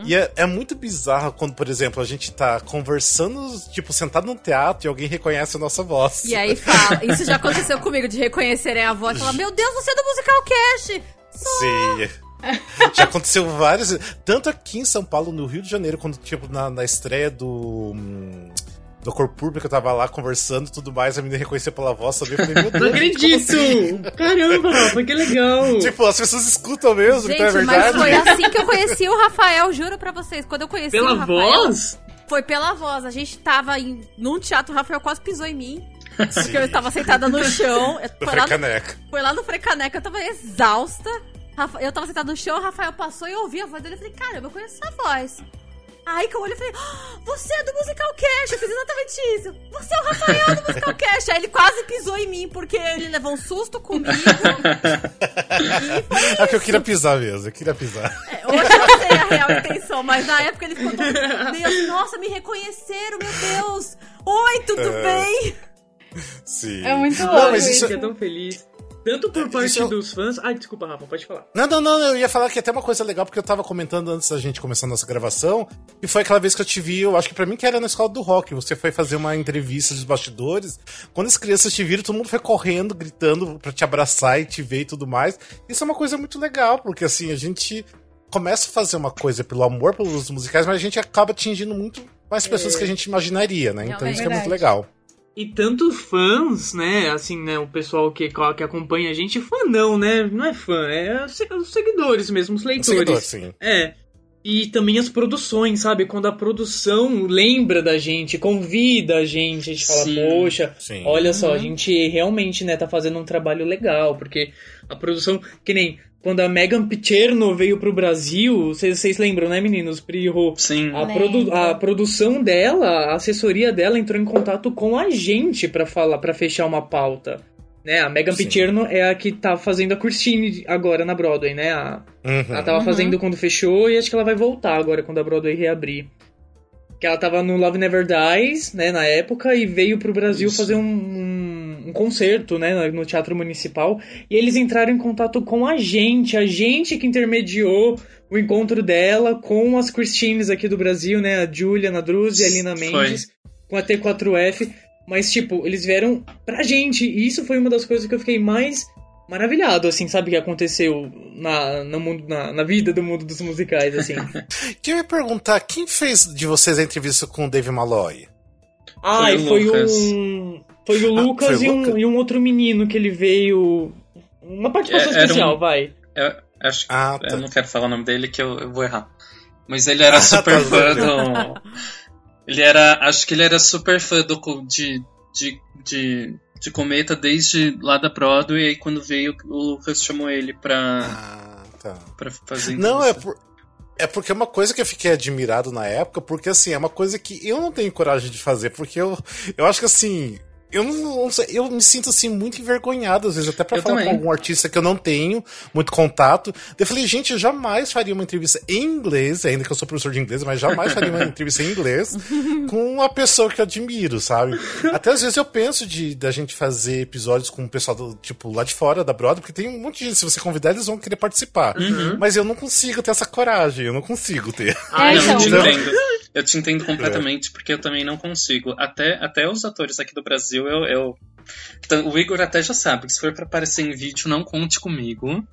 [SPEAKER 2] E é, é muito bizarro quando, por exemplo, a gente tá conversando, tipo, sentado num teatro e alguém reconhece a nossa voz.
[SPEAKER 3] E aí fala, isso já aconteceu comigo, de reconhecerem a voz e falar, <laughs> meu Deus, você é do Musical Cast!
[SPEAKER 2] Sim. <laughs> Já aconteceu várias. Tanto aqui em São Paulo, no Rio de Janeiro, quando, tipo, na, na estreia do. hum, Do Cor Pública, eu tava lá conversando e tudo mais, a menina reconheceu pela voz, sabia? Eu falei, meu Deus.
[SPEAKER 6] Não acredito!
[SPEAKER 2] assim?
[SPEAKER 6] Caramba, Rafa, que legal! <laughs>
[SPEAKER 2] Tipo, as pessoas escutam mesmo,
[SPEAKER 3] Gente,
[SPEAKER 2] então é
[SPEAKER 3] mas
[SPEAKER 2] verdade.
[SPEAKER 3] foi assim que eu conheci o Rafael, juro pra vocês. Quando eu conheci o
[SPEAKER 6] Pela
[SPEAKER 3] Rafael,
[SPEAKER 6] voz?
[SPEAKER 3] foi pela voz. A gente tava em, num teatro, o Rafael quase pisou em mim.
[SPEAKER 2] Sim. <laughs>
[SPEAKER 3] Porque eu estava sentada no chão.
[SPEAKER 2] Do
[SPEAKER 3] Foi lá no, foi lá no Frecaneca, eu tava exausta. Rafa- Eu tava sentada no chão, o Rafael passou e eu ouvi a voz dele. Eu falei, caramba, eu conheço essa voz. Aí que eu olhei e falei, "Ah, você é do Musical Cast, eu fiz exatamente isso. Você é o Rafael do Musical <laughs> Cast. Aí ele quase pisou em mim, porque ele levou um susto comigo. <laughs> e foi
[SPEAKER 2] É que eu queria pisar mesmo, eu queria pisar.
[SPEAKER 3] é, Hoje eu sei a real <laughs> intenção, mas na época ele ficou todo. Deus, nossa, me reconheceram, meu Deus! Oi, tudo
[SPEAKER 2] É.
[SPEAKER 3] bem?
[SPEAKER 2] Sim.
[SPEAKER 4] É muito louco
[SPEAKER 2] isso,
[SPEAKER 6] é tão feliz. Tanto por parte
[SPEAKER 2] Isso-
[SPEAKER 6] dos fãs. Ai, desculpa, Rafa, pode falar.
[SPEAKER 2] Não, não, não, eu ia falar que é até uma coisa legal, porque eu tava comentando antes da gente começar a nossa gravação, e foi aquela vez que eu te vi, eu acho que pra mim que era na escola do rock, você foi fazer uma entrevista dos bastidores, quando as crianças te viram, todo mundo foi correndo, gritando pra te abraçar e te ver e tudo mais. Isso é uma coisa muito legal, porque assim, a gente começa a fazer uma coisa pelo amor pelos musicais, mas a gente acaba atingindo muito mais pessoas que a gente imaginaria, né? Então
[SPEAKER 3] Realmente.
[SPEAKER 2] isso que é muito legal.
[SPEAKER 6] E tanto fãs, né? Assim, né? O pessoal que, que acompanha a gente, fã não, né? Não é fã, é se- os seguidores mesmo, os leitores.
[SPEAKER 2] Seguidor, sim.
[SPEAKER 6] É. E também as produções, sabe? Quando a produção lembra da gente, convida a gente, a gente fala,
[SPEAKER 5] Sim.
[SPEAKER 6] poxa,
[SPEAKER 2] Sim.
[SPEAKER 6] olha só, a gente realmente, né, tá fazendo um trabalho legal, porque a produção, que nem quando a Megan Picherno veio pro Brasil, vocês lembram, né, meninos? Pri Rô?
[SPEAKER 5] Sim.
[SPEAKER 6] A, produ- a produção dela, a assessoria dela entrou em contato com a gente pra falar, para fechar uma pauta. Né? A Megan
[SPEAKER 2] Sim.
[SPEAKER 6] Picherno é a que tá fazendo a Christine agora na Broadway, né? A,
[SPEAKER 2] Uhum.
[SPEAKER 6] ela tava fazendo quando fechou e acho que ela vai voltar agora quando a Broadway reabrir. Que ela tava no Love Never Dies, né, na época, e veio pro Brasil
[SPEAKER 5] Isso.
[SPEAKER 6] fazer um, um, um concerto, né, no Teatro Municipal. E eles entraram em contato com a gente, a gente que intermediou o encontro dela com as Christines aqui do Brasil, né, a Julia Nadruz e a Lina
[SPEAKER 5] Foi.
[SPEAKER 6] Mendes, com a T4F. Mas, tipo, eles vieram pra gente, e isso foi uma das coisas que eu fiquei mais maravilhado, assim, sabe, que aconteceu na, no mundo, na, na vida do mundo dos musicais, assim. <laughs>
[SPEAKER 2] Queria perguntar, quem fez de vocês a entrevista com o Dave Malloy?
[SPEAKER 6] Ah, foi
[SPEAKER 5] Lucas.
[SPEAKER 6] um. Foi o
[SPEAKER 2] Ah,
[SPEAKER 6] Lucas,
[SPEAKER 2] foi o
[SPEAKER 6] e, um,
[SPEAKER 2] Lucas?
[SPEAKER 6] e um outro menino que ele veio. Uma participação
[SPEAKER 5] É,
[SPEAKER 6] especial,
[SPEAKER 5] um-
[SPEAKER 6] vai.
[SPEAKER 5] Eu acho
[SPEAKER 2] Ah, tá.
[SPEAKER 5] Eu não quero falar o nome dele que eu, eu vou errar. Mas ele era super
[SPEAKER 2] Tá
[SPEAKER 5] fã do. Ele era. Acho que ele era super fã do, de, de, de, de Cometa desde lá da Broadway. E aí quando veio, o Lucas chamou ele pra,
[SPEAKER 2] Ah, tá.
[SPEAKER 5] pra fazer.
[SPEAKER 2] Não, é, por, é porque é uma coisa que eu fiquei admirado na época, porque assim, é uma coisa que eu não tenho coragem de fazer, porque eu, eu acho que assim. Eu não, não sei, eu me sinto assim muito envergonhado, às vezes, até pra
[SPEAKER 5] Eu
[SPEAKER 2] falar
[SPEAKER 5] também.
[SPEAKER 2] com algum artista que eu não tenho muito contato. Eu falei, gente, eu jamais faria uma entrevista em inglês, ainda que eu sou professor de inglês, mas jamais faria uma <laughs> entrevista em inglês com uma pessoa que eu admiro, sabe? Até às vezes eu penso de da gente fazer episódios com o pessoal do, tipo, lá de fora da Broadway, porque tem um monte de gente, se você convidar, eles vão querer participar. Mas eu não consigo ter essa coragem, eu não consigo ter.
[SPEAKER 6] Ah,
[SPEAKER 4] É,
[SPEAKER 5] não,
[SPEAKER 4] então.
[SPEAKER 5] te
[SPEAKER 2] Não.
[SPEAKER 5] Entendo. Eu te entendo completamente, porque eu também não consigo. Até, até os atores aqui do Brasil, eu. eu... Então, o Igor até já sabe que se for pra aparecer em vídeo, não conte comigo.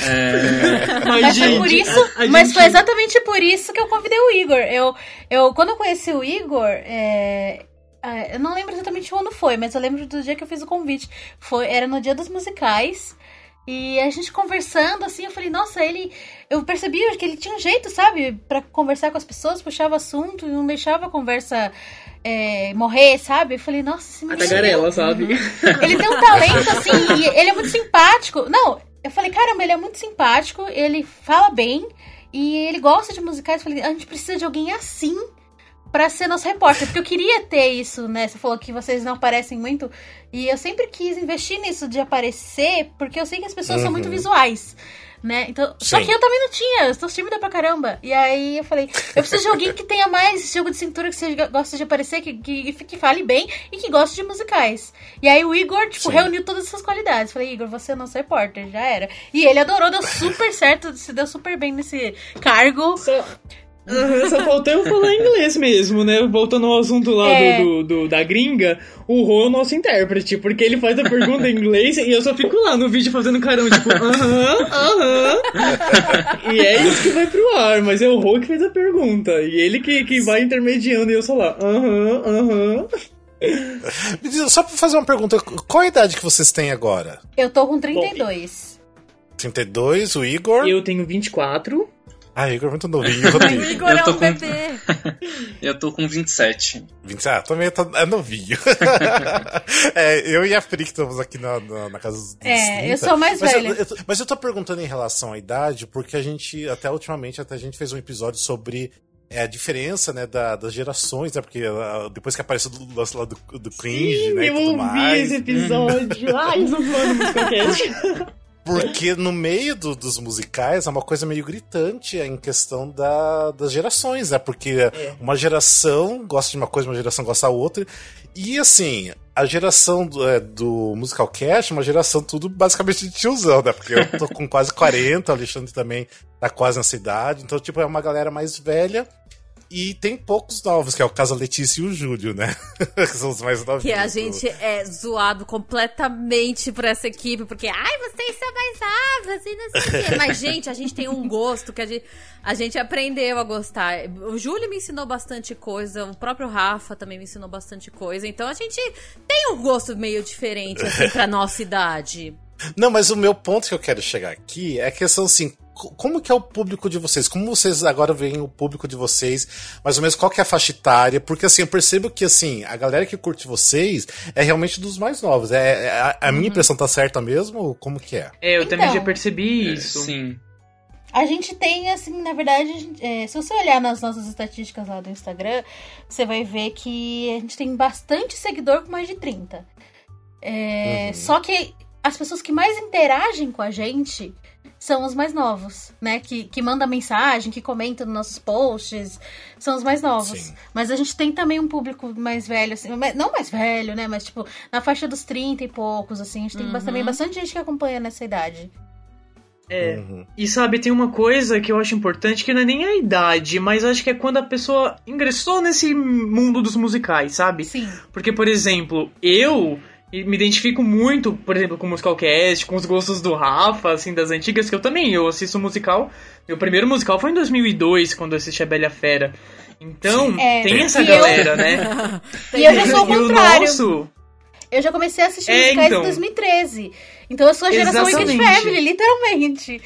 [SPEAKER 5] É,
[SPEAKER 6] Mas, <laughs>
[SPEAKER 4] Mas foi
[SPEAKER 6] gente,
[SPEAKER 4] por isso,
[SPEAKER 6] a- a
[SPEAKER 4] mas
[SPEAKER 6] gente-
[SPEAKER 4] foi exatamente por isso que eu convidei o Igor. Eu, eu quando eu conheci o Igor, é, ah, eu não lembro exatamente quando foi, mas eu lembro do dia que eu fiz o convite. Foi, era no dia dos musicais. E a gente conversando, assim, eu falei, nossa, ele. Eu percebi que ele tinha um jeito, sabe, Pra conversar com as pessoas, puxava assunto e não deixava a conversa é, morrer, sabe? Eu falei, nossa, esse
[SPEAKER 6] A
[SPEAKER 4] menino.
[SPEAKER 6] tagarela, sabe? <laughs>
[SPEAKER 4] Ele tem um talento, assim, ele é muito simpático. Não, eu falei, caramba, ele é muito simpático, ele fala bem e ele gosta de musicais. Eu falei, a gente precisa de alguém assim pra ser nosso repórter, porque eu queria ter isso, né? Você falou que vocês não aparecem muito, e eu sempre quis investir nisso de aparecer, porque eu sei que as pessoas são muito
[SPEAKER 2] Uhum.
[SPEAKER 4] visuais. Né? Então, só
[SPEAKER 2] Sim.
[SPEAKER 4] que eu também não tinha, eu sou tímida pra caramba. E aí eu falei, eu preciso de alguém que tenha mais esse jogo de cintura, que seja, gosta de aparecer, que, que, que fale bem e que goste de musicais. E aí o Igor, tipo,
[SPEAKER 2] Sim.
[SPEAKER 4] reuniu todas essas qualidades. Falei, Igor, você é nosso repórter, já era. E ele adorou, deu super certo, se deu super bem nesse cargo.
[SPEAKER 6] Só, Aham, só faltou eu falar inglês mesmo, né? Voltando ao assunto lá
[SPEAKER 4] É.
[SPEAKER 6] do, do- do- da gringa, o Rô é o nosso intérprete, porque ele faz a pergunta em inglês e eu só fico lá no vídeo fazendo carão, tipo, aham, aham. E é isso que vai pro ar, mas é o Rô que fez a pergunta. E ele que, que vai intermediando e eu só lá, aham, aham.
[SPEAKER 2] Me diz, Só pra fazer uma pergunta, qual a idade que vocês têm agora?
[SPEAKER 4] Eu tô com 32.
[SPEAKER 2] 32, o Igor?
[SPEAKER 6] Eu tenho 24.
[SPEAKER 2] Ah, Igor é muito novinho,
[SPEAKER 3] O
[SPEAKER 2] Rodrigo. <laughs>
[SPEAKER 3] Igor
[SPEAKER 5] Eu
[SPEAKER 3] é
[SPEAKER 5] tô
[SPEAKER 3] um
[SPEAKER 5] com-
[SPEAKER 3] bebê.
[SPEAKER 5] eu tô com 27.
[SPEAKER 2] 20, ah, também tá, é novinho. <laughs> É, eu e a Pri que estamos aqui na, na, na casa dos
[SPEAKER 4] É,
[SPEAKER 2] 30.
[SPEAKER 4] eu sou mais
[SPEAKER 2] mas
[SPEAKER 4] velha.
[SPEAKER 2] Eu, eu tô- mas eu tô perguntando em relação à idade, porque a gente, até ultimamente, até a gente fez um episódio sobre é, a diferença, né, da- das gerações, né, porque ah, depois que apareceu do lance lá do, do cringe,
[SPEAKER 6] Sim,
[SPEAKER 2] né, e
[SPEAKER 6] eu
[SPEAKER 2] tudo
[SPEAKER 6] ouvi
[SPEAKER 2] mais.
[SPEAKER 6] esse episódio. <laughs> Ai, eu sou fã do Musicalcast.
[SPEAKER 2] Porque no meio do- dos musicais é uma coisa meio gritante em questão da- das gerações, né? Porque uma geração gosta de uma coisa, uma geração gosta da outra. E assim, a geração do, é, do Musical Cast é uma geração tudo basicamente de tiozão, né? Porque eu tô com quase 40, o Alexandre também tá quase nessa idade. Então, tipo, é uma galera mais velha. E tem poucos novos, que é o caso da Letícia e o Júlio, né? <laughs> que são os mais novinhos.
[SPEAKER 3] Que a gente é zoado completamente por essa equipe, porque, ai, vocês são mais novas e não sei o quê. Mas, gente, a gente tem um gosto que a gente, a gente aprendeu a gostar. O Júlio me ensinou bastante coisa, o próprio Rafa também me ensinou bastante coisa. Então a gente tem um gosto meio diferente, assim, pra <laughs> nossa idade.
[SPEAKER 2] Não, mas o meu ponto que eu quero chegar aqui é a questão assim, como que é o público de vocês? Como vocês agora veem o público de vocês? Mais ou menos qual que é a faixa etária? Porque assim, eu percebo que assim, a galera que curte vocês é realmente dos mais novos. É, é- a, a minha impressão tá certa mesmo? Ou Como que é?
[SPEAKER 6] É, eu também
[SPEAKER 4] Então.
[SPEAKER 6] já percebi isso.
[SPEAKER 5] Sim.
[SPEAKER 4] A gente tem, assim, na verdade, gente- é, se você olhar nas nossas estatísticas lá do Instagram, você vai ver que a gente tem bastante seguidor com mais de 30. É, Só que as pessoas que mais interagem com a gente são os mais novos, né? Que, que manda mensagem, que comenta nos nossos posts, são os mais novos.
[SPEAKER 2] Sim.
[SPEAKER 4] Mas a gente tem também um público mais velho, assim, não mais velho, né? Mas, tipo, na faixa dos 30 e poucos, assim, a gente tem
[SPEAKER 3] Uhum.
[SPEAKER 4] bas- também bastante gente que acompanha nessa idade.
[SPEAKER 6] É.
[SPEAKER 2] Uhum.
[SPEAKER 6] E sabe, tem uma coisa que eu acho importante que não é nem a idade, mas acho que é quando a pessoa ingressou nesse mundo dos musicais, sabe?
[SPEAKER 4] Sim.
[SPEAKER 6] Porque, por exemplo, eu me identifico muito, por exemplo, com o Musicalcast, com os gostos do Rafa, assim, das antigas, que eu também, eu assisto musical. Meu primeiro musical foi em 2002, quando eu assisti a Bela Fera. Então,
[SPEAKER 4] É,
[SPEAKER 6] tem essa
[SPEAKER 4] e eu-
[SPEAKER 6] galera, né? <laughs>
[SPEAKER 4] E eu já sou o
[SPEAKER 6] E o
[SPEAKER 4] contrário.
[SPEAKER 6] nosso...
[SPEAKER 4] Eu já comecei a assistir
[SPEAKER 6] É,
[SPEAKER 4] musicais
[SPEAKER 6] então.
[SPEAKER 4] em 2013. Então eu sou a geração Wicked. Family, literalmente.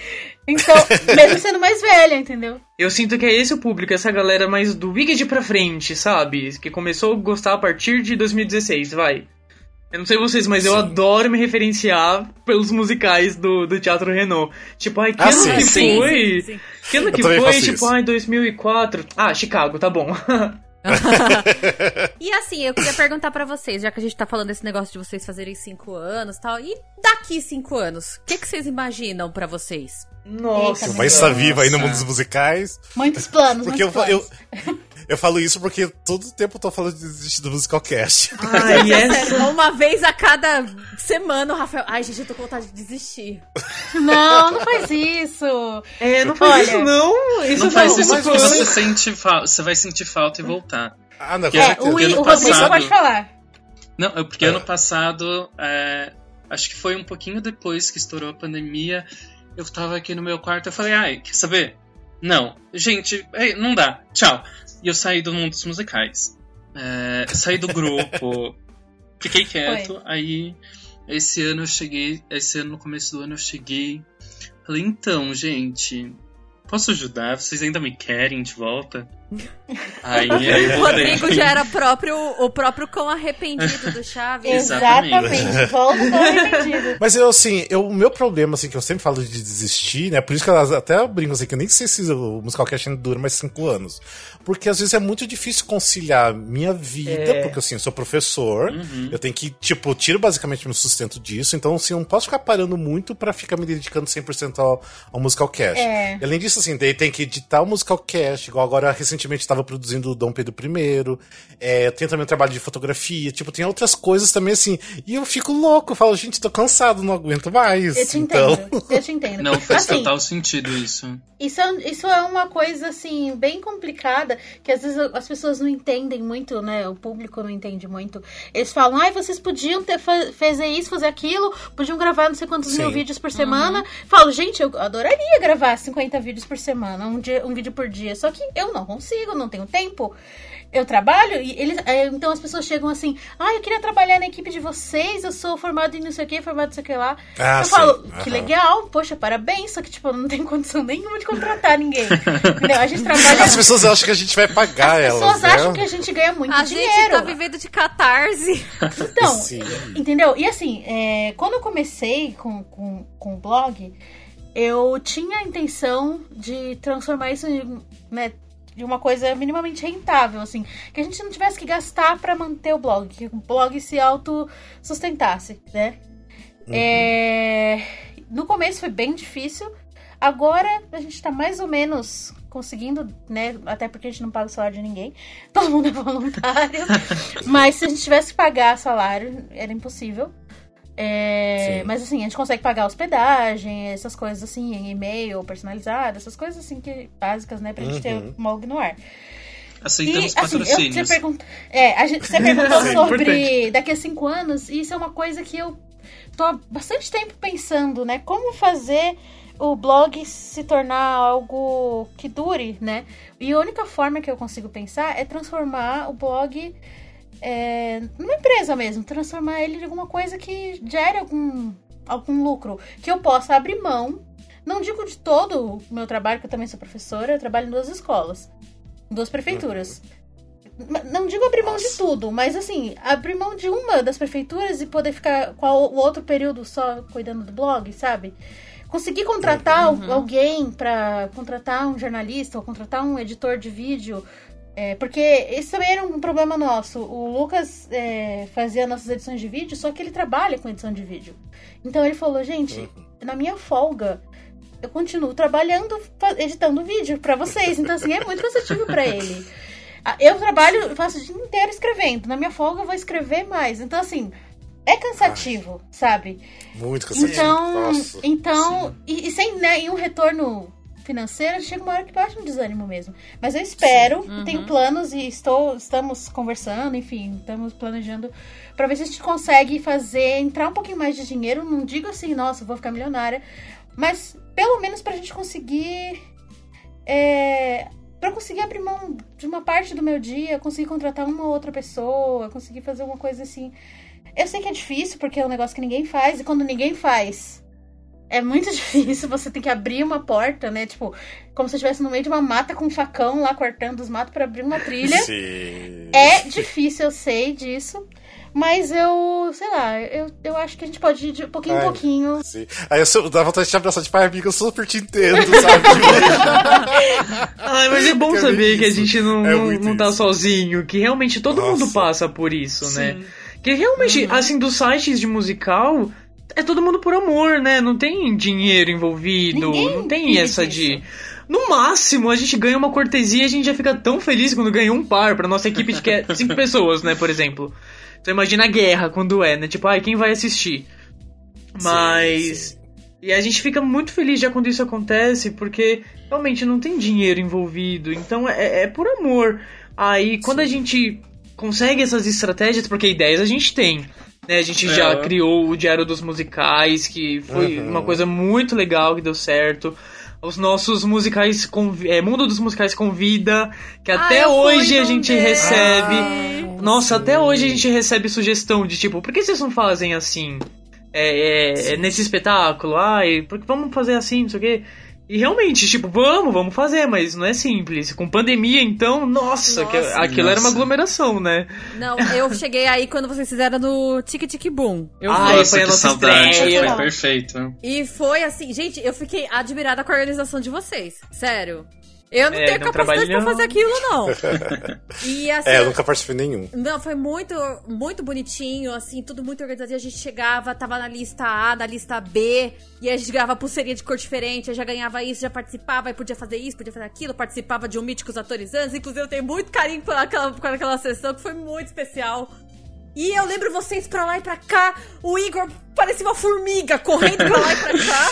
[SPEAKER 4] Então, <laughs> mesmo sendo mais velha, entendeu?
[SPEAKER 6] Eu sinto que é esse o público, essa galera mais do Wicked pra frente, sabe? Que começou a gostar a partir de 2016, vai. Eu não sei vocês, mas eu
[SPEAKER 2] Sim.
[SPEAKER 6] adoro me referenciar pelos musicais do, do Teatro Renault. Tipo, ai, que
[SPEAKER 2] Ah,
[SPEAKER 6] ano
[SPEAKER 2] sim,
[SPEAKER 6] que
[SPEAKER 2] sim,
[SPEAKER 6] foi?
[SPEAKER 3] sim, sim.
[SPEAKER 6] Que ano
[SPEAKER 2] Eu
[SPEAKER 6] que foi? Tipo,
[SPEAKER 2] isso.
[SPEAKER 6] ai, 2004. Ah, Chicago, tá bom. <laughs>
[SPEAKER 3] E assim, eu queria perguntar pra vocês, já que a gente tá falando desse negócio de vocês fazerem cinco anos e tal, e daqui cinco anos, o que, que vocês imaginam pra vocês?
[SPEAKER 6] Nossa.
[SPEAKER 4] Eita,
[SPEAKER 2] Vai estar viva aí no mundo dos musicais.
[SPEAKER 4] Muitos planos,
[SPEAKER 2] Porque eu,
[SPEAKER 4] muitos
[SPEAKER 2] eu,
[SPEAKER 4] planos.
[SPEAKER 2] eu <laughs> falo isso porque todo tempo eu tô falando de desistir do Musicalcast.
[SPEAKER 6] Ai. <laughs>
[SPEAKER 3] Sério, uma vez a cada semana o Rafael. Ai, gente, eu tô com vontade de desistir.
[SPEAKER 4] Não, não faz isso.
[SPEAKER 6] É, não faz
[SPEAKER 4] Olha,
[SPEAKER 6] isso não. Isso
[SPEAKER 5] Não faz
[SPEAKER 6] não,
[SPEAKER 5] isso porque
[SPEAKER 6] você-
[SPEAKER 5] sente fa- você vai sentir falta e voltar.
[SPEAKER 2] Ah, não, com
[SPEAKER 5] É,
[SPEAKER 4] É, o,
[SPEAKER 5] Porque
[SPEAKER 4] I-
[SPEAKER 5] ano
[SPEAKER 4] o Rodrigo
[SPEAKER 5] passado-
[SPEAKER 4] pode falar.
[SPEAKER 5] Não, é porque
[SPEAKER 2] Ah.
[SPEAKER 5] ano passado, é, acho que foi um pouquinho depois que estourou a pandemia, eu tava aqui no meu quarto eu falei, ai, quer saber? Não, gente, não dá, tchau. E eu saí do mundo dos musicais. É, saí do grupo, <laughs> fiquei quieto, aí esse ano eu cheguei, esse ano no começo do ano eu cheguei, falei, então, gente, posso ajudar? Vocês ainda me querem de volta? Aí, aí eu
[SPEAKER 3] O. Rodrigo já era próprio, o próprio cão arrependido do Chaves.
[SPEAKER 5] Exatamente.
[SPEAKER 4] Exatamente. Volta do arrependido.
[SPEAKER 2] Mas eu, assim, eu, o meu problema, assim, que eu sempre falo de desistir, né? Por isso que elas até brinco, assim, que eu nem sei se o Musicalcast ainda dura mais cinco anos. Porque às vezes é muito difícil conciliar minha vida,
[SPEAKER 6] É.
[SPEAKER 2] porque assim, eu sou professor,
[SPEAKER 5] Uhum.
[SPEAKER 2] eu tenho que, tipo, tiro basicamente meu sustento disso, então, assim, eu não posso ficar parando muito pra ficar me dedicando 100% ao, ao Musicalcast.
[SPEAKER 4] É.
[SPEAKER 2] Além disso, assim, daí tem que editar o Musicalcast, igual agora recentemente estava produzindo o Dom Pedro I, é, eu tenho também um trabalho de fotografia, tipo, tem outras coisas também, assim, e eu fico louco, eu falo, gente, tô cansado, não aguento mais.
[SPEAKER 4] Eu te
[SPEAKER 2] então,
[SPEAKER 4] entendo. Eu te entendo.
[SPEAKER 5] Não, faz
[SPEAKER 4] assim,
[SPEAKER 5] total sentido isso.
[SPEAKER 4] Isso é, isso é uma coisa, assim, bem complicada, que às vezes as pessoas não entendem muito, né? O público não entende muito. Eles falam, ai, vocês podiam ter fa fazer isso, fazer aquilo, podiam gravar não sei quantos
[SPEAKER 2] Sim.
[SPEAKER 4] mil vídeos por semana. Falo, gente, eu adoraria gravar 50 vídeos por semana, um, dia, um vídeo por dia. Só que eu não consigo, não tenho tempo. Eu trabalho e eles. é, Então as pessoas chegam assim, ah, eu queria trabalhar na equipe de vocês, eu sou formado em não sei o que, formado em não sei o que lá.
[SPEAKER 2] Ah,
[SPEAKER 4] eu
[SPEAKER 2] sim.
[SPEAKER 4] falo, que
[SPEAKER 2] Aham.
[SPEAKER 4] legal, poxa, parabéns, só que, tipo, eu não tenho <laughs> condição nenhuma de contratar ninguém. Entendeu? A gente trabalha.
[SPEAKER 2] as pessoas acham que a gente vai pagar
[SPEAKER 4] As
[SPEAKER 2] elas,
[SPEAKER 4] pessoas
[SPEAKER 2] né?
[SPEAKER 4] acham que a gente ganha muito
[SPEAKER 3] A
[SPEAKER 4] dinheiro.
[SPEAKER 3] gente tá vivendo de catarse.
[SPEAKER 4] Então,
[SPEAKER 2] Sim.
[SPEAKER 4] entendeu? E assim, é, quando eu comecei com, com, com o blog, eu tinha a intenção de transformar isso em, né, de uma coisa minimamente rentável, assim, que a gente não tivesse que gastar pra manter o blog, que o blog se autossustentasse, né? É, no começo foi bem difícil. Agora a gente tá mais ou menos conseguindo, né? Até porque a gente não paga o salário de ninguém. Todo mundo é voluntário. <laughs> Mas se a gente tivesse que pagar salário, era impossível. É, mas assim, a gente consegue pagar hospedagem, essas coisas assim, em e-mail personalizado, essas coisas assim que básicas, né, pra gente ter
[SPEAKER 2] Uhum.
[SPEAKER 4] o blog no ar.
[SPEAKER 5] Aceitamos
[SPEAKER 4] E, assim, eu, você,
[SPEAKER 5] patrocínios.
[SPEAKER 4] pergunta, é, a gente, você perguntou <laughs>
[SPEAKER 6] Sim,
[SPEAKER 4] sobre
[SPEAKER 6] importante.
[SPEAKER 4] daqui a cinco anos, e isso é uma coisa que eu tô há bastante tempo pensando, né? Como fazer o blog se tornar algo que dure, né? E a única forma que eu consigo pensar é transformar o blog é, numa empresa mesmo, transformar ele em alguma coisa que gere algum, algum lucro, que eu possa abrir mão. Não digo de todo o meu trabalho, que eu também sou professora, eu trabalho em duas escolas, em duas prefeituras. Não digo abrir mão de tudo, mas assim, abrir mão de uma das prefeituras e poder ficar com o outro período só cuidando do blog, sabe? Conseguir contratar al- alguém pra contratar um jornalista ou contratar um editor de vídeo. É, porque esse também era um problema nosso. O Lucas é, fazia nossas edições de vídeo, só que ele trabalha com edição de vídeo. Então ele falou, gente, na minha folga, eu continuo trabalhando, editando vídeo pra vocês. Então, assim, é muito cansativo pra ele. Ah, Eu trabalho, faço o dia inteiro escrevendo. Na minha folga eu vou escrever mais. Então, assim, é cansativo, sabe?
[SPEAKER 2] Muito cansativo.
[SPEAKER 4] Então,
[SPEAKER 2] Nossa.
[SPEAKER 4] então e, e sem né, e um retorno financeiro, chega uma hora que bate um desânimo mesmo. Mas eu espero, e tenho planos e estou, estamos conversando, enfim, estamos planejando pra ver se a gente consegue fazer entrar um pouquinho mais de dinheiro. Não digo assim, nossa, vou ficar milionária, mas pelo menos pra gente conseguir é, para conseguir abrir mão de uma parte do meu dia, conseguir contratar uma ou outra pessoa, conseguir fazer alguma coisa assim. Eu sei que é difícil, porque é um negócio que ninguém faz, e quando ninguém faz, é muito <laughs> difícil. Você tem que abrir uma porta, né? Tipo, como se estivesse no meio de uma mata com um facão lá cortando os matos para abrir uma trilha. <laughs>
[SPEAKER 2] Sim.
[SPEAKER 4] É difícil, eu sei disso. Mas eu, sei lá, eu, eu acho que a gente pode ir de pouquinho em pouquinho.
[SPEAKER 2] Sim. Aí eu sou, dá vontade de te abraçar de pai amigo, eu super te entendo, <laughs> sabe?
[SPEAKER 6] Ai, mas é bom
[SPEAKER 2] é
[SPEAKER 6] saber que a gente não,
[SPEAKER 2] É
[SPEAKER 6] não, tá
[SPEAKER 2] isso.
[SPEAKER 6] sozinho, que realmente todo mundo
[SPEAKER 2] Nossa.
[SPEAKER 6] passa por isso, né? Que realmente, assim, dos sites de musical, é todo mundo por amor, né? Não tem dinheiro envolvido,
[SPEAKER 4] Ninguém
[SPEAKER 6] não tem essa
[SPEAKER 4] disso.
[SPEAKER 6] de. No máximo, a gente ganha uma cortesia e a gente já fica tão feliz quando ganha um par pra nossa equipe de que é <laughs> cinco pessoas, né, por exemplo. Então imagina a guerra quando é, né? Tipo, ai, quem vai assistir? Mas.
[SPEAKER 2] Sim, sim.
[SPEAKER 6] E a gente fica muito feliz já quando isso acontece, porque realmente não tem dinheiro envolvido, então é, é por amor. Aí quando a gente consegue essas estratégias, porque ideias a gente tem. Né? A gente já
[SPEAKER 5] É.
[SPEAKER 6] criou o Diário dos Musicais, que foi
[SPEAKER 2] Uhum.
[SPEAKER 6] uma coisa muito legal que deu certo. Os nossos musicais, é, Mundo dos Musicais Convida, que
[SPEAKER 3] Ah,
[SPEAKER 6] até
[SPEAKER 3] fui
[SPEAKER 6] hoje a gente
[SPEAKER 3] desses.
[SPEAKER 6] recebe.
[SPEAKER 3] Ah,
[SPEAKER 6] Nossa, até hoje a gente recebe sugestão de tipo, por que vocês não fazem assim? É, é, é nesse espetáculo, ai, porque vamos fazer assim, não sei o quê. E realmente, tipo, vamos, vamos fazer, mas não é simples. Com pandemia, então, nossa, que-
[SPEAKER 3] Nossa.
[SPEAKER 6] aquilo era uma
[SPEAKER 5] Nossa.
[SPEAKER 6] aglomeração, né?
[SPEAKER 3] Não, eu cheguei aí quando vocês fizeram no Tic Tic Boom. Eu
[SPEAKER 6] Ai,
[SPEAKER 5] Nossa,
[SPEAKER 6] foi a nossa
[SPEAKER 5] saudade,
[SPEAKER 6] estreia.
[SPEAKER 5] foi perfeito.
[SPEAKER 3] E foi assim, gente, eu fiquei admirada com a organização de vocês. Sério. Eu não
[SPEAKER 6] É,
[SPEAKER 3] tenho
[SPEAKER 6] não
[SPEAKER 3] capacidade pra fazer aquilo, não. <laughs> E assim.
[SPEAKER 2] É, eu nunca participei nenhum.
[SPEAKER 3] Não, foi muito, muito bonitinho, assim, tudo muito organizado. E a gente chegava, tava na lista A, na lista B, e a gente ganhava pulseirinha de cor diferente, aí já ganhava isso, já participava, e podia fazer isso, podia fazer aquilo, participava de um Míticos Atores Anos. Inclusive, eu tenho muito carinho por aquela, por aquela sessão, que foi muito especial. E eu lembro vocês pra lá e pra cá, o Igor parecia uma formiga correndo pra lá e pra cá.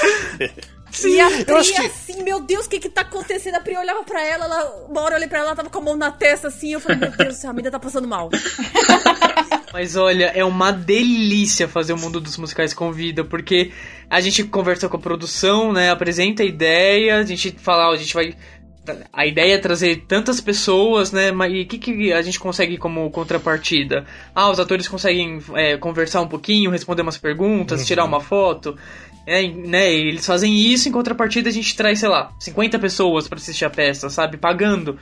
[SPEAKER 3] <laughs> e a Pri,
[SPEAKER 2] acho que-
[SPEAKER 3] assim, meu Deus, o que que tá acontecendo? A Pri olhava pra ela, ela, uma hora eu olhei pra ela, ela tava com a mão na testa, assim, eu falei, meu Deus do céu, a menina tá passando mal. <laughs>
[SPEAKER 6] Mas olha, é uma delícia fazer o Mundo dos Musicais Convida, porque a gente conversa com a produção, né? Apresenta a ideia, a gente fala, ó, a gente vai. A ideia é trazer tantas pessoas, né? Mas e o que, que a gente consegue como contrapartida? Ah, os atores conseguem é, conversar um pouquinho, responder umas perguntas, tirar uma foto. É, né? Eles fazem isso, em contrapartida a gente traz, sei lá, 50 pessoas pra assistir a peça, sabe? Pagando.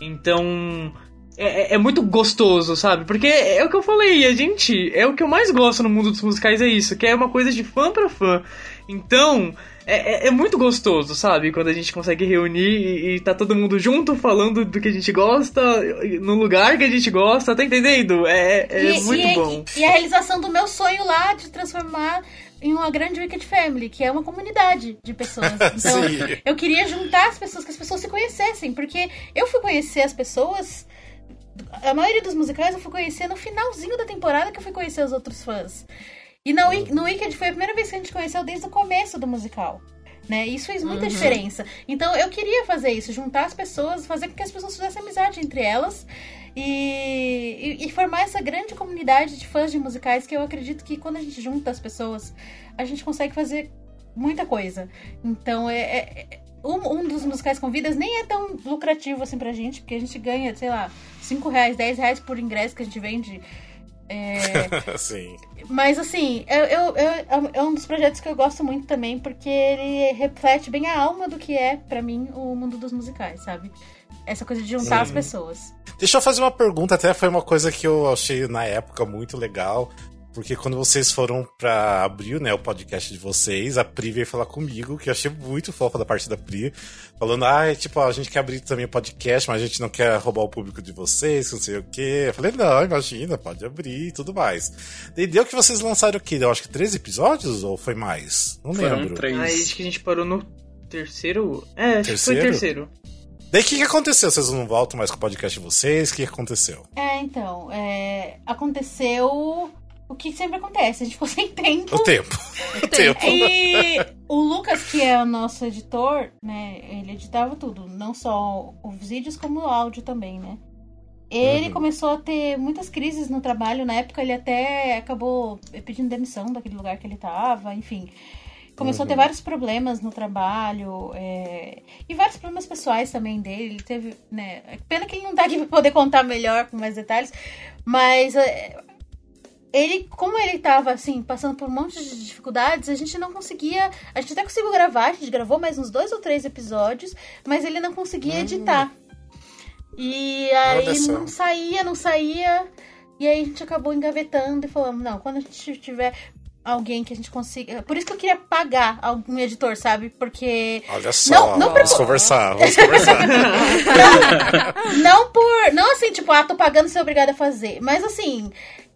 [SPEAKER 6] Então. É, é- é muito gostoso, sabe? Porque é o que eu falei, a gente. É o que eu mais gosto no mundo dos musicais, é isso, que é uma coisa de fã pra fã. Então, é, é- é muito gostoso, sabe? Quando a gente consegue reunir e, e tá todo mundo junto falando do que a gente gosta, no lugar que a gente gosta, tá entendendo? É, é
[SPEAKER 4] E-
[SPEAKER 6] muito
[SPEAKER 4] e,
[SPEAKER 6] bom.
[SPEAKER 4] E a realização do meu sonho lá de transformar em uma grande Wicked Family, que é uma comunidade de pessoas. <laughs> Então, eu queria juntar as pessoas, que as pessoas se conhecessem, porque eu fui conhecer as pessoas. A maioria dos musicais eu fui conhecer no finalzinho da temporada que eu fui conhecer os outros fãs. E Wi- no Wicked foi a primeira vez que a gente conheceu desde o começo do musical. Né? Isso fez muita diferença. Então eu queria fazer isso, juntar as pessoas, fazer com que as pessoas fizessem amizade entre elas e, e- e formar essa grande comunidade de fãs de musicais que eu acredito que quando a gente junta as pessoas, a gente consegue fazer muita coisa. Então é. é- é- um, um dos musicais convidas nem é tão lucrativo assim pra gente, porque a gente ganha, sei lá, 5 reais, 10 reais por ingresso que a gente vende. É, <laughs>
[SPEAKER 2] Sim.
[SPEAKER 4] mas assim, eu, eu- eu- é um dos projetos que eu gosto muito também, porque ele reflete bem a alma do que é, pra mim, o mundo dos musicais, sabe? Essa coisa de juntar as pessoas.
[SPEAKER 2] Deixa eu fazer uma pergunta, até foi uma coisa que eu achei na época muito legal. Porque quando vocês foram pra abrir né, o podcast de vocês, a Pri veio falar comigo, que eu achei muito fofa da parte da Pri, falando, ah, tipo, ó, a gente quer abrir também o podcast, mas a gente não quer roubar o público de vocês, que não sei o quê. Eu falei, não, imagina, pode abrir e tudo mais. Daí deu que vocês lançaram o quê? Eu acho que três episódios ou foi mais? Não
[SPEAKER 5] Foram
[SPEAKER 2] lembro.
[SPEAKER 5] três.
[SPEAKER 6] Aí acho que a gente parou no terceiro. É, acho que foi
[SPEAKER 2] Terceiro? Daí o que, que aconteceu? Vocês não voltam mais com o podcast de vocês? O que, que aconteceu?
[SPEAKER 4] É, então, é, aconteceu o que sempre acontece, a gente <laughs> ficou sem tempo.
[SPEAKER 2] O tempo. <laughs> O tempo.
[SPEAKER 4] E o Lucas, que é o nosso editor, né, ele editava tudo, não só os vídeos, como o áudio também, né? Ele
[SPEAKER 2] Uhum.
[SPEAKER 4] começou a ter muitas crises no trabalho, na época ele até acabou pedindo demissão daquele lugar que ele tava, enfim. Começou a ter
[SPEAKER 2] Uhum.
[SPEAKER 4] vários problemas no trabalho, é, e vários problemas pessoais também dele. Ele teve, né? Pena que ele não tá aqui pra poder contar melhor, com mais detalhes, mas é, ele, como ele tava, assim, passando por um monte de dificuldades, a gente não conseguia. A gente até conseguiu gravar, a gente gravou mais uns dois ou três episódios, mas ele não conseguia editar. E aí não saía, não saía. E aí a gente acabou engavetando e falamos, não, quando a gente tiver alguém que a gente consiga. Por isso que eu queria pagar algum editor, sabe? Porque.
[SPEAKER 2] Olha só,
[SPEAKER 4] Não, não
[SPEAKER 2] vamos
[SPEAKER 4] preocupa.
[SPEAKER 2] conversar, vamos conversar. <laughs>
[SPEAKER 4] Não por. Não assim, tipo, ah, tô pagando ser obrigada a fazer. Mas assim,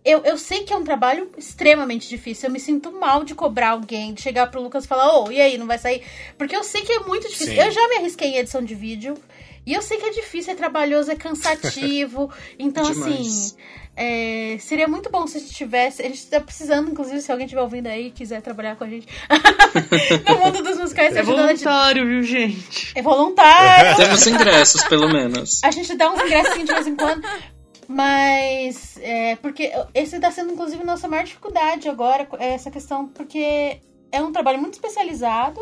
[SPEAKER 4] eu, eu sei que é um trabalho extremamente difícil. Eu me sinto mal de cobrar alguém, de chegar pro Lucas e falar, ô, e aí, não vai sair? Porque eu sei que é muito difícil.
[SPEAKER 2] Sim.
[SPEAKER 4] Eu já me arrisquei em edição de vídeo. E eu sei que é difícil, é trabalhoso, é cansativo. <laughs> Então,
[SPEAKER 5] Demais.
[SPEAKER 4] assim. é, seria muito bom se a gente tivesse. A gente tá precisando, inclusive, se alguém estiver ouvindo aí e quiser trabalhar com a gente <laughs> no mundo dos musicais,
[SPEAKER 6] É
[SPEAKER 4] ajudando a gente.
[SPEAKER 6] voluntário, viu, gente?
[SPEAKER 4] É voluntário. <laughs>
[SPEAKER 5] Temos ingressos, pelo menos.
[SPEAKER 4] A gente dá uns ingressinhos de vez em quando. Mas, é, porque esse tá sendo, inclusive, nossa maior dificuldade agora, é essa questão, porque é um trabalho muito especializado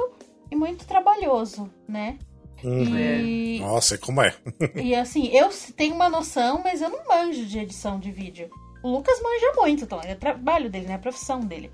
[SPEAKER 4] e muito trabalhoso, né?
[SPEAKER 2] Uhum.
[SPEAKER 4] E,
[SPEAKER 2] Nossa, e como é? <laughs>
[SPEAKER 4] e assim, eu tenho uma noção, mas eu não manjo de edição de vídeo. O Lucas manja muito, então, é trabalho dele, né? A profissão dele.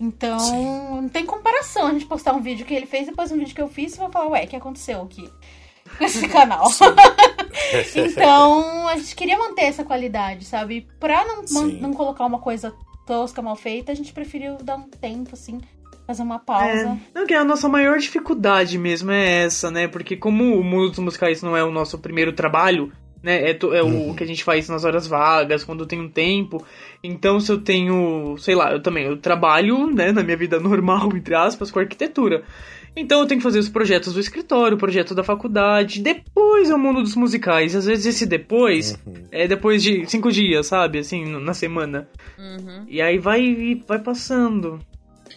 [SPEAKER 4] Então,
[SPEAKER 2] Sim.
[SPEAKER 4] não tem comparação a gente postar um vídeo que ele fez depois um vídeo que eu fiz e vai falar, ué, o que aconteceu aqui? <laughs> Nesse canal. <laughs> então, a gente queria manter essa qualidade, sabe? Pra não, não colocar uma coisa tosca, mal feita, a gente preferiu dar um tempo, assim, fazer uma
[SPEAKER 6] É,
[SPEAKER 4] pausa.
[SPEAKER 6] não, que a nossa maior dificuldade mesmo é essa, né? Porque como o mundo dos musicais não é o nosso primeiro trabalho, né? É, é o que a gente faz nas horas vagas, quando tem um tempo. Então, se eu tenho, sei lá, eu também eu trabalho, né, na minha vida normal, <laughs> entre aspas, com arquitetura. Então eu tenho que fazer os projetos do escritório, o projeto da faculdade, depois é o mundo dos musicais. Às vezes esse depois é depois de cinco dias, sabe? Assim, na semana.
[SPEAKER 3] Uhum.
[SPEAKER 6] E aí vai, vai passando.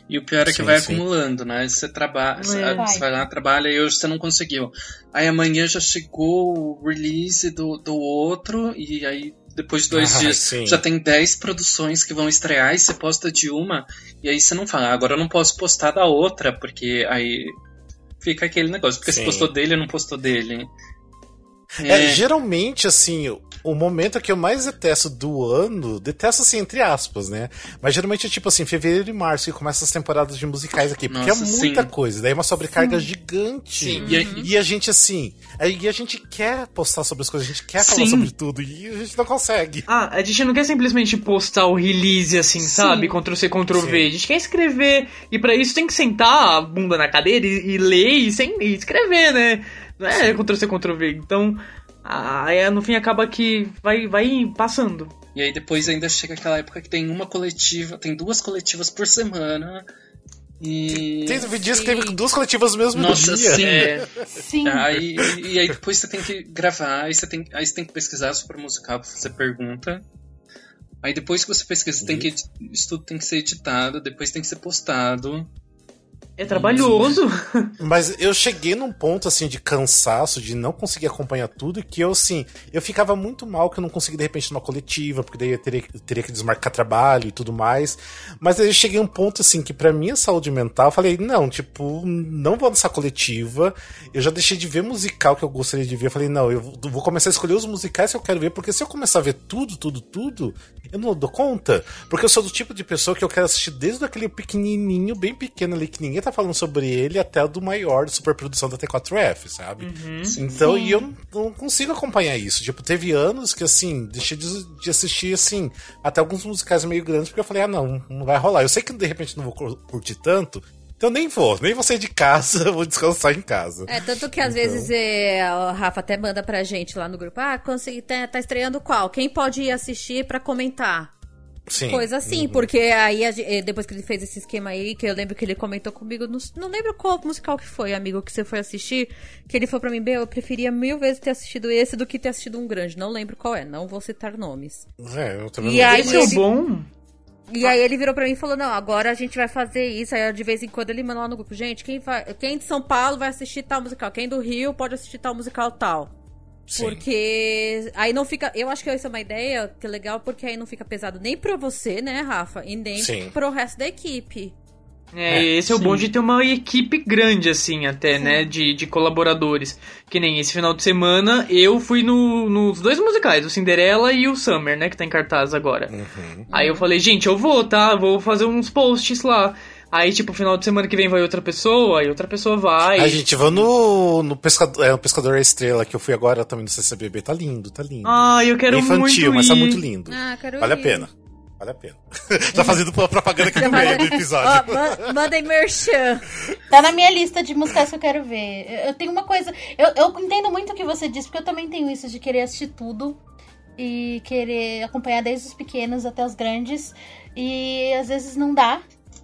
[SPEAKER 5] E o pior é que
[SPEAKER 2] Sim,
[SPEAKER 5] vai
[SPEAKER 2] sim.
[SPEAKER 5] acumulando, né? Você trabalha,
[SPEAKER 6] É.
[SPEAKER 5] você vai lá, trabalha e hoje você não conseguiu. Aí amanhã já chegou o release do, do outro, e aí depois de dois
[SPEAKER 2] Ah,
[SPEAKER 5] dias
[SPEAKER 2] sim.
[SPEAKER 5] já tem 10 produções que vão estrear e você posta de uma, e aí você não fala, "Ah, agora eu não posso postar da outra, porque aí fica aquele negócio, porque
[SPEAKER 2] Sim.
[SPEAKER 5] você postou dele ou não postou dele.
[SPEAKER 2] É, geralmente, assim, o- momento que eu mais detesto do ano, detesto assim, entre aspas, né? Mas geralmente é tipo assim, fevereiro e março que começa as temporadas de musicais aqui, porque
[SPEAKER 5] Nossa,
[SPEAKER 2] é muita
[SPEAKER 5] sim.
[SPEAKER 2] coisa, daí é uma sobrecarga gigante.
[SPEAKER 5] Sim,
[SPEAKER 2] E,
[SPEAKER 5] e
[SPEAKER 2] a, e a gente, assim, aí a gente quer postar sobre as coisas, a gente quer falar
[SPEAKER 6] Sim.
[SPEAKER 2] sobre tudo, e a gente não consegue.
[SPEAKER 6] Ah, a gente não quer simplesmente postar o release assim, sabe? Ctrl C, Ctrl V.
[SPEAKER 2] Sim.
[SPEAKER 6] A gente quer escrever. E pra isso tem que sentar a bunda na cadeira e, e ler e, sem, e escrever, né? Não é Ctrl C, Ctrl V. Então, aí no fim acaba que vai, vai passando.
[SPEAKER 5] E aí depois ainda chega aquela época que tem uma coletiva, tem duas coletivas por semana. E.
[SPEAKER 2] Teve dias que teve duas coletivas no mesmo
[SPEAKER 5] Nossa,
[SPEAKER 2] dia.
[SPEAKER 5] sim.
[SPEAKER 6] É,
[SPEAKER 4] Sim.
[SPEAKER 5] Aí, e aí depois você tem que gravar, aí você tem, aí você tem que pesquisar sobre musical, você pergunta. Aí depois que você pesquisa, você tem que, edi- isso tudo tem que ser editado, depois tem que ser postado.
[SPEAKER 6] É trabalhoso. <laughs>
[SPEAKER 2] Mas eu cheguei num ponto assim de cansaço, de não conseguir acompanhar tudo, que eu assim, eu ficava muito mal que eu não conseguia de repente numa coletiva, porque daí eu teria, eu teria que desmarcar trabalho e tudo mais. Mas aí eu cheguei a um ponto assim que pra minha saúde mental, eu falei, não, tipo, não vou nessa coletiva. Eu já deixei de ver musical que eu gostaria de ver. Eu falei, não, eu vou começar a escolher os musicais que eu quero ver, porque se eu começar a ver tudo, tudo, tudo, eu não dou conta. Porque eu sou do tipo de pessoa que eu quero assistir desde aquele pequenininho, bem pequeno ali, que ninguém tá falando sobre ele, até o do maior, superprodução da T4F, sabe? Então,
[SPEAKER 4] Sim.
[SPEAKER 2] e eu não, consigo acompanhar isso. Tipo, teve anos que, assim, deixei de, de assistir, assim, até alguns musicais meio grandes, porque eu falei, ah, não, não vai rolar. Eu sei que de repente não vou cur- curtir tanto, então nem vou, nem vou sair de casa, <laughs> vou descansar em casa.
[SPEAKER 3] É, tanto que às
[SPEAKER 2] Então.
[SPEAKER 3] vezes é, o Rafa até manda pra gente lá no grupo, ah, consegui, tá, tá estreando qual? Quem pode ir assistir pra comentar?
[SPEAKER 2] Sim.
[SPEAKER 3] Coisa assim,
[SPEAKER 2] Uhum.
[SPEAKER 3] porque aí eh, depois que ele fez esse esquema aí, que eu lembro que ele comentou comigo, não, não lembro qual musical que foi, amigo, que você foi assistir, que ele falou pra mim, Bel, eu preferia mil vezes ter assistido esse do que ter assistido um grande. Não lembro qual é, não vou citar nomes.
[SPEAKER 2] É, eu também
[SPEAKER 3] E
[SPEAKER 2] não
[SPEAKER 3] aí
[SPEAKER 6] Esse é o
[SPEAKER 3] ele-
[SPEAKER 6] bom.
[SPEAKER 3] E aí ele virou pra mim e falou, não, agora a gente vai fazer isso. Aí de vez em quando ele manda lá no grupo, gente, quem, vai, quem de São Paulo vai assistir tal musical? Quem do Rio pode assistir tal musical tal?
[SPEAKER 2] Sim.
[SPEAKER 3] Porque aí não fica. Eu acho que essa é uma ideia que é legal, porque aí não fica pesado nem pra você, né, Rafa? E nem
[SPEAKER 2] Sim.
[SPEAKER 3] pro resto da equipe.
[SPEAKER 6] É,
[SPEAKER 2] É,
[SPEAKER 6] esse é o
[SPEAKER 5] sim.
[SPEAKER 6] bom de ter uma equipe grande, assim, até, né? De, de colaboradores. Que nem esse final de semana, eu fui no, nos dois musicais, o Cinderela e o Summer, né? Que tá em cartaz agora.
[SPEAKER 2] Uhum.
[SPEAKER 6] Aí eu falei, gente, eu vou, tá? Vou fazer uns posts lá. Aí, tipo, final de semana que vem vai outra pessoa, aí outra pessoa vai.
[SPEAKER 2] A gente vai no, no, pescador, é, no Pescador Estrela, que eu fui agora também no CCBB. Tá lindo, tá lindo.
[SPEAKER 6] Ah, eu quero
[SPEAKER 2] é infantil,
[SPEAKER 6] muito
[SPEAKER 2] mas tá muito lindo.
[SPEAKER 3] Ah, quero
[SPEAKER 2] vale a
[SPEAKER 3] ir.
[SPEAKER 2] pena. Vale a pena. <laughs> tá fazendo propaganda aqui no meio do episódio.
[SPEAKER 3] Ó, ma- mandem merchan.
[SPEAKER 4] Tá na minha lista de musicais que eu quero ver. Eu, eu tenho uma coisa. Eu, eu entendo muito o que você disse, porque eu também tenho isso de querer assistir tudo e querer acompanhar desde os pequenos até os grandes. E às vezes não dá.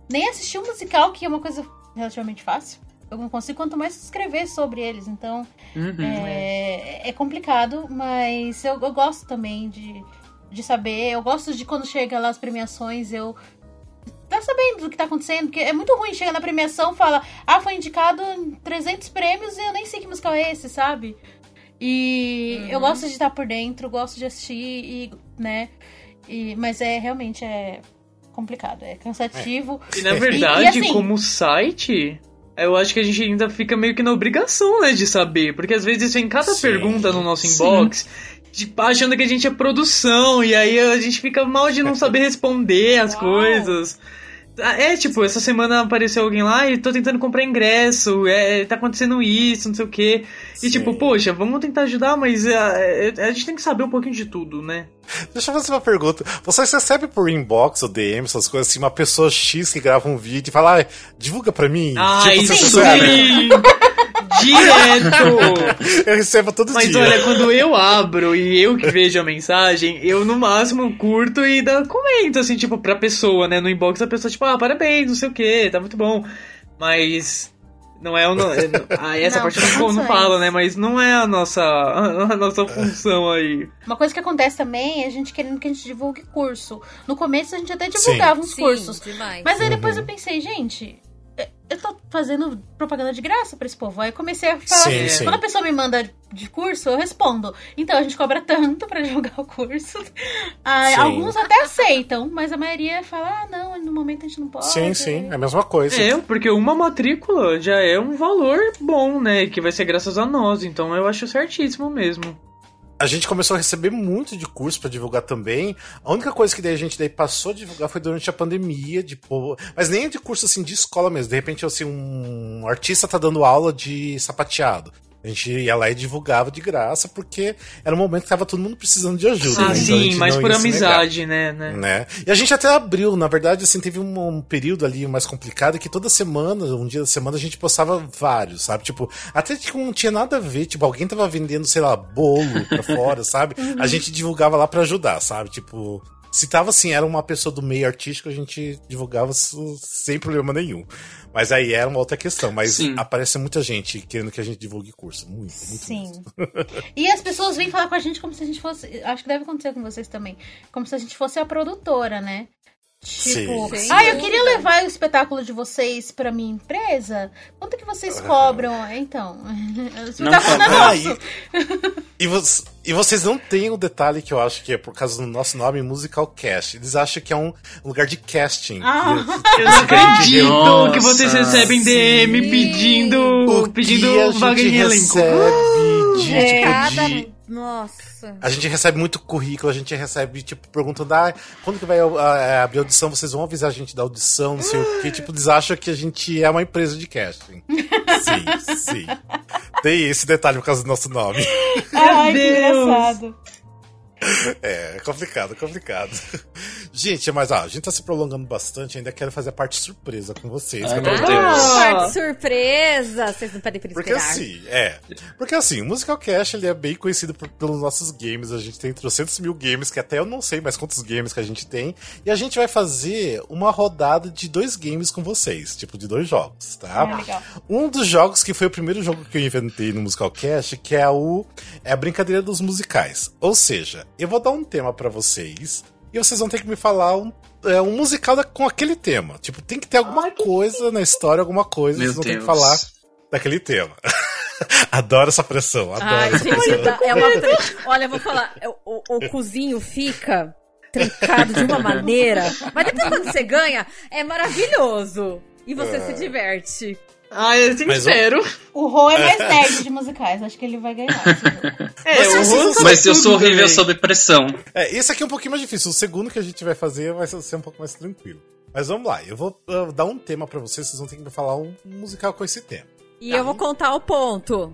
[SPEAKER 4] Nem assistir um musical, que é uma coisa relativamente fácil. Eu não consigo, quanto mais escrever sobre eles. Então,
[SPEAKER 6] Uhum.
[SPEAKER 4] é, é complicado, mas eu, eu gosto também de, de saber. Eu gosto de quando chega lá as premiações, eu. Tá sabendo do que tá acontecendo, porque é muito ruim chegar na premiação e fala, ah, foi indicado em 300 prêmios e eu nem sei que musical é esse, sabe? E eu gosto de estar por dentro, gosto de assistir, e, né? E, mas é realmente é complicado, é cansativo.
[SPEAKER 6] E na verdade,
[SPEAKER 4] E- e assim-
[SPEAKER 6] como site, eu acho que a gente ainda fica meio que na obrigação, né, de saber. Porque às vezes vem cada
[SPEAKER 2] Sim,
[SPEAKER 6] pergunta no nosso
[SPEAKER 5] sim.
[SPEAKER 6] inbox, tipo, achando que a gente é produção, e aí a gente fica mal de não saber responder as
[SPEAKER 4] Uau.
[SPEAKER 6] coisas. Ah, É, tipo, essa semana apareceu alguém lá e tô tentando comprar ingresso, é, tá acontecendo isso, não sei o quê. E
[SPEAKER 2] Sim.
[SPEAKER 6] tipo, poxa, vamos tentar ajudar, mas é, é, a gente tem que saber um pouquinho de tudo, né?
[SPEAKER 2] Deixa eu fazer uma pergunta. Vocês recebem por inbox ou DM, essas coisas assim, uma pessoa X que grava um vídeo e fala, ah, divulga pra mim?
[SPEAKER 6] Ai,
[SPEAKER 2] tipo, vocês
[SPEAKER 6] sim! <laughs> Direto! <laughs>
[SPEAKER 2] Eu recebo todo
[SPEAKER 6] Mas
[SPEAKER 2] dia.
[SPEAKER 6] olha, quando eu abro e eu que vejo a mensagem, eu no máximo curto e dá, comento, assim, tipo, pra pessoa, né? No inbox a pessoa, tipo, ah, parabéns, não sei o que, tá muito bom. Mas. Não é o. no- é- <laughs> ah, essa
[SPEAKER 4] Não,
[SPEAKER 6] parte eu não, não falo, né? Mas não é a nossa, <laughs> a nossa função aí.
[SPEAKER 4] Uma coisa que acontece também é a gente querendo que a gente divulgue curso. No começo a gente até divulgava uns
[SPEAKER 3] Sim,
[SPEAKER 4] cursos.
[SPEAKER 3] demais.
[SPEAKER 4] Mas aí depois
[SPEAKER 2] Uhum.
[SPEAKER 4] eu pensei, gente, eu tô fazendo propaganda de graça pra esse povo. Aí eu comecei a falar.
[SPEAKER 2] Sim, sim.
[SPEAKER 4] Quando a pessoa me manda de curso, eu respondo. Então a gente cobra tanto pra <laughs> divulgar o curso. Ah, alguns até aceitam, mas a maioria fala: ah, não, no momento a gente não pode.
[SPEAKER 2] Sim, sim, é a mesma coisa.
[SPEAKER 6] É, porque uma matrícula já é um valor bom, né? Que vai ser graças a nós. Então eu acho certíssimo mesmo.
[SPEAKER 2] A gente começou a receber muito de curso pra divulgar também. A única coisa que daí a gente daí passou a divulgar foi durante a pandemia, de pô, mas nem de curso assim de escola mesmo. De repente assim um artista tá dando aula de sapateado. A gente ia lá e divulgava de graça porque era um momento que tava todo mundo precisando de ajuda.
[SPEAKER 6] Ah,
[SPEAKER 2] né? Então
[SPEAKER 6] sim, mas por amizade, né? né?
[SPEAKER 2] né? E a gente até abriu, na verdade, assim, teve um, um período ali mais complicado que toda semana, um dia da semana, a gente postava vários, sabe? Tipo, até que não tinha nada a ver, tipo, alguém tava vendendo, sei lá, bolo pra fora, <laughs> sabe? A gente divulgava lá pra ajudar, sabe? Tipo, se tava assim, era uma pessoa do meio artístico, a gente divulgava isso sem problema nenhum. Mas aí era uma outra questão, mas
[SPEAKER 5] Sim.
[SPEAKER 2] aparece muita gente querendo que a gente divulgue curso. Muito, muito
[SPEAKER 4] Sim. <laughs> E as pessoas vêm falar com a gente como se a gente fosse. Acho que deve acontecer com vocês também. Como se a gente fosse a produtora, né? Tipo,
[SPEAKER 2] Sim.
[SPEAKER 4] Ah, eu queria levar o espetáculo de vocês pra minha empresa. Quanto que vocês cobram? Então, <laughs> o espetáculo não é
[SPEAKER 2] Ah,
[SPEAKER 4] nosso.
[SPEAKER 2] E, vo- e vocês não têm o detalhe que eu acho que é por causa do nosso nome Musical Cast. Eles acham que é um lugar de casting.
[SPEAKER 4] Ah.
[SPEAKER 6] Eu não acredito
[SPEAKER 5] Nossa,
[SPEAKER 6] que vocês recebem DM
[SPEAKER 3] sim.
[SPEAKER 6] pedindo,
[SPEAKER 2] O
[SPEAKER 6] pedindo vaga em elenco.
[SPEAKER 2] recebe de,
[SPEAKER 4] É.
[SPEAKER 2] tipo,
[SPEAKER 3] Cada.
[SPEAKER 2] de-
[SPEAKER 3] Nossa.
[SPEAKER 2] A gente recebe muito currículo, a gente recebe, tipo, perguntando, ah, quando que vai ah, abrir a audição? Vocês vão avisar a gente da audição, não sei o quê. Tipo, eles acham que a gente é uma empresa de casting. sim, sim. Tem esse detalhe por causa do nosso nome.
[SPEAKER 4] Ai, que
[SPEAKER 6] Deus.
[SPEAKER 4] engraçado. <laughs>
[SPEAKER 2] É, é complicado, é complicado. Gente, mas ó, a gente tá se prolongando bastante, ainda quero fazer a parte surpresa com vocês.
[SPEAKER 5] Ai, meu Deus.
[SPEAKER 3] Ah, parte surpresa! Vocês não pedem pra
[SPEAKER 2] Porque assim, é. Porque assim, o Musical Cast ele é bem conhecido por- pelos nossos games. A gente tem trocentos mil games, que até eu não sei mais quantos games que a gente tem. E a gente vai fazer uma rodada de dois games com vocês, tipo, de dois jogos, tá?
[SPEAKER 4] É, legal.
[SPEAKER 2] Um dos jogos que foi o primeiro jogo que eu inventei no Musical Cast, que é o é a brincadeira dos musicais. Ou seja, eu vou dar um tema pra vocês e vocês vão ter que me falar um, é, um musical da- com aquele tema. Tipo, tem que ter alguma coisa na história, alguma coisa,
[SPEAKER 5] Meu
[SPEAKER 2] vocês vão ter que
[SPEAKER 5] Deus.
[SPEAKER 2] falar daquele tema. <laughs> adoro essa pressão, adoro
[SPEAKER 3] Ai,
[SPEAKER 2] essa
[SPEAKER 3] gente,
[SPEAKER 2] pressão.
[SPEAKER 3] dá- é uma. Olha, eu vou falar, é, o, o, o cozinho fica trancado de uma maneira. Mas depois quando você ganha, é maravilhoso. E você se diverte.
[SPEAKER 6] Ah, eu assim
[SPEAKER 2] Mas, ó,
[SPEAKER 6] espero.
[SPEAKER 4] O Rô é mais nerd de musicais, acho que ele vai ganhar. jogo. <laughs>
[SPEAKER 6] É,
[SPEAKER 2] Mas
[SPEAKER 6] o
[SPEAKER 2] assim,
[SPEAKER 6] sabe
[SPEAKER 5] Mas eu sou horrível
[SPEAKER 6] também.
[SPEAKER 5] sob pressão.
[SPEAKER 2] É, esse aqui é um pouquinho mais difícil. O segundo que a gente vai fazer vai ser um pouco mais tranquilo. Mas vamos lá, eu vou uh, dar um tema pra vocês, vocês vão ter que me falar um musical com esse tema.
[SPEAKER 3] E eu vou contar o ponto.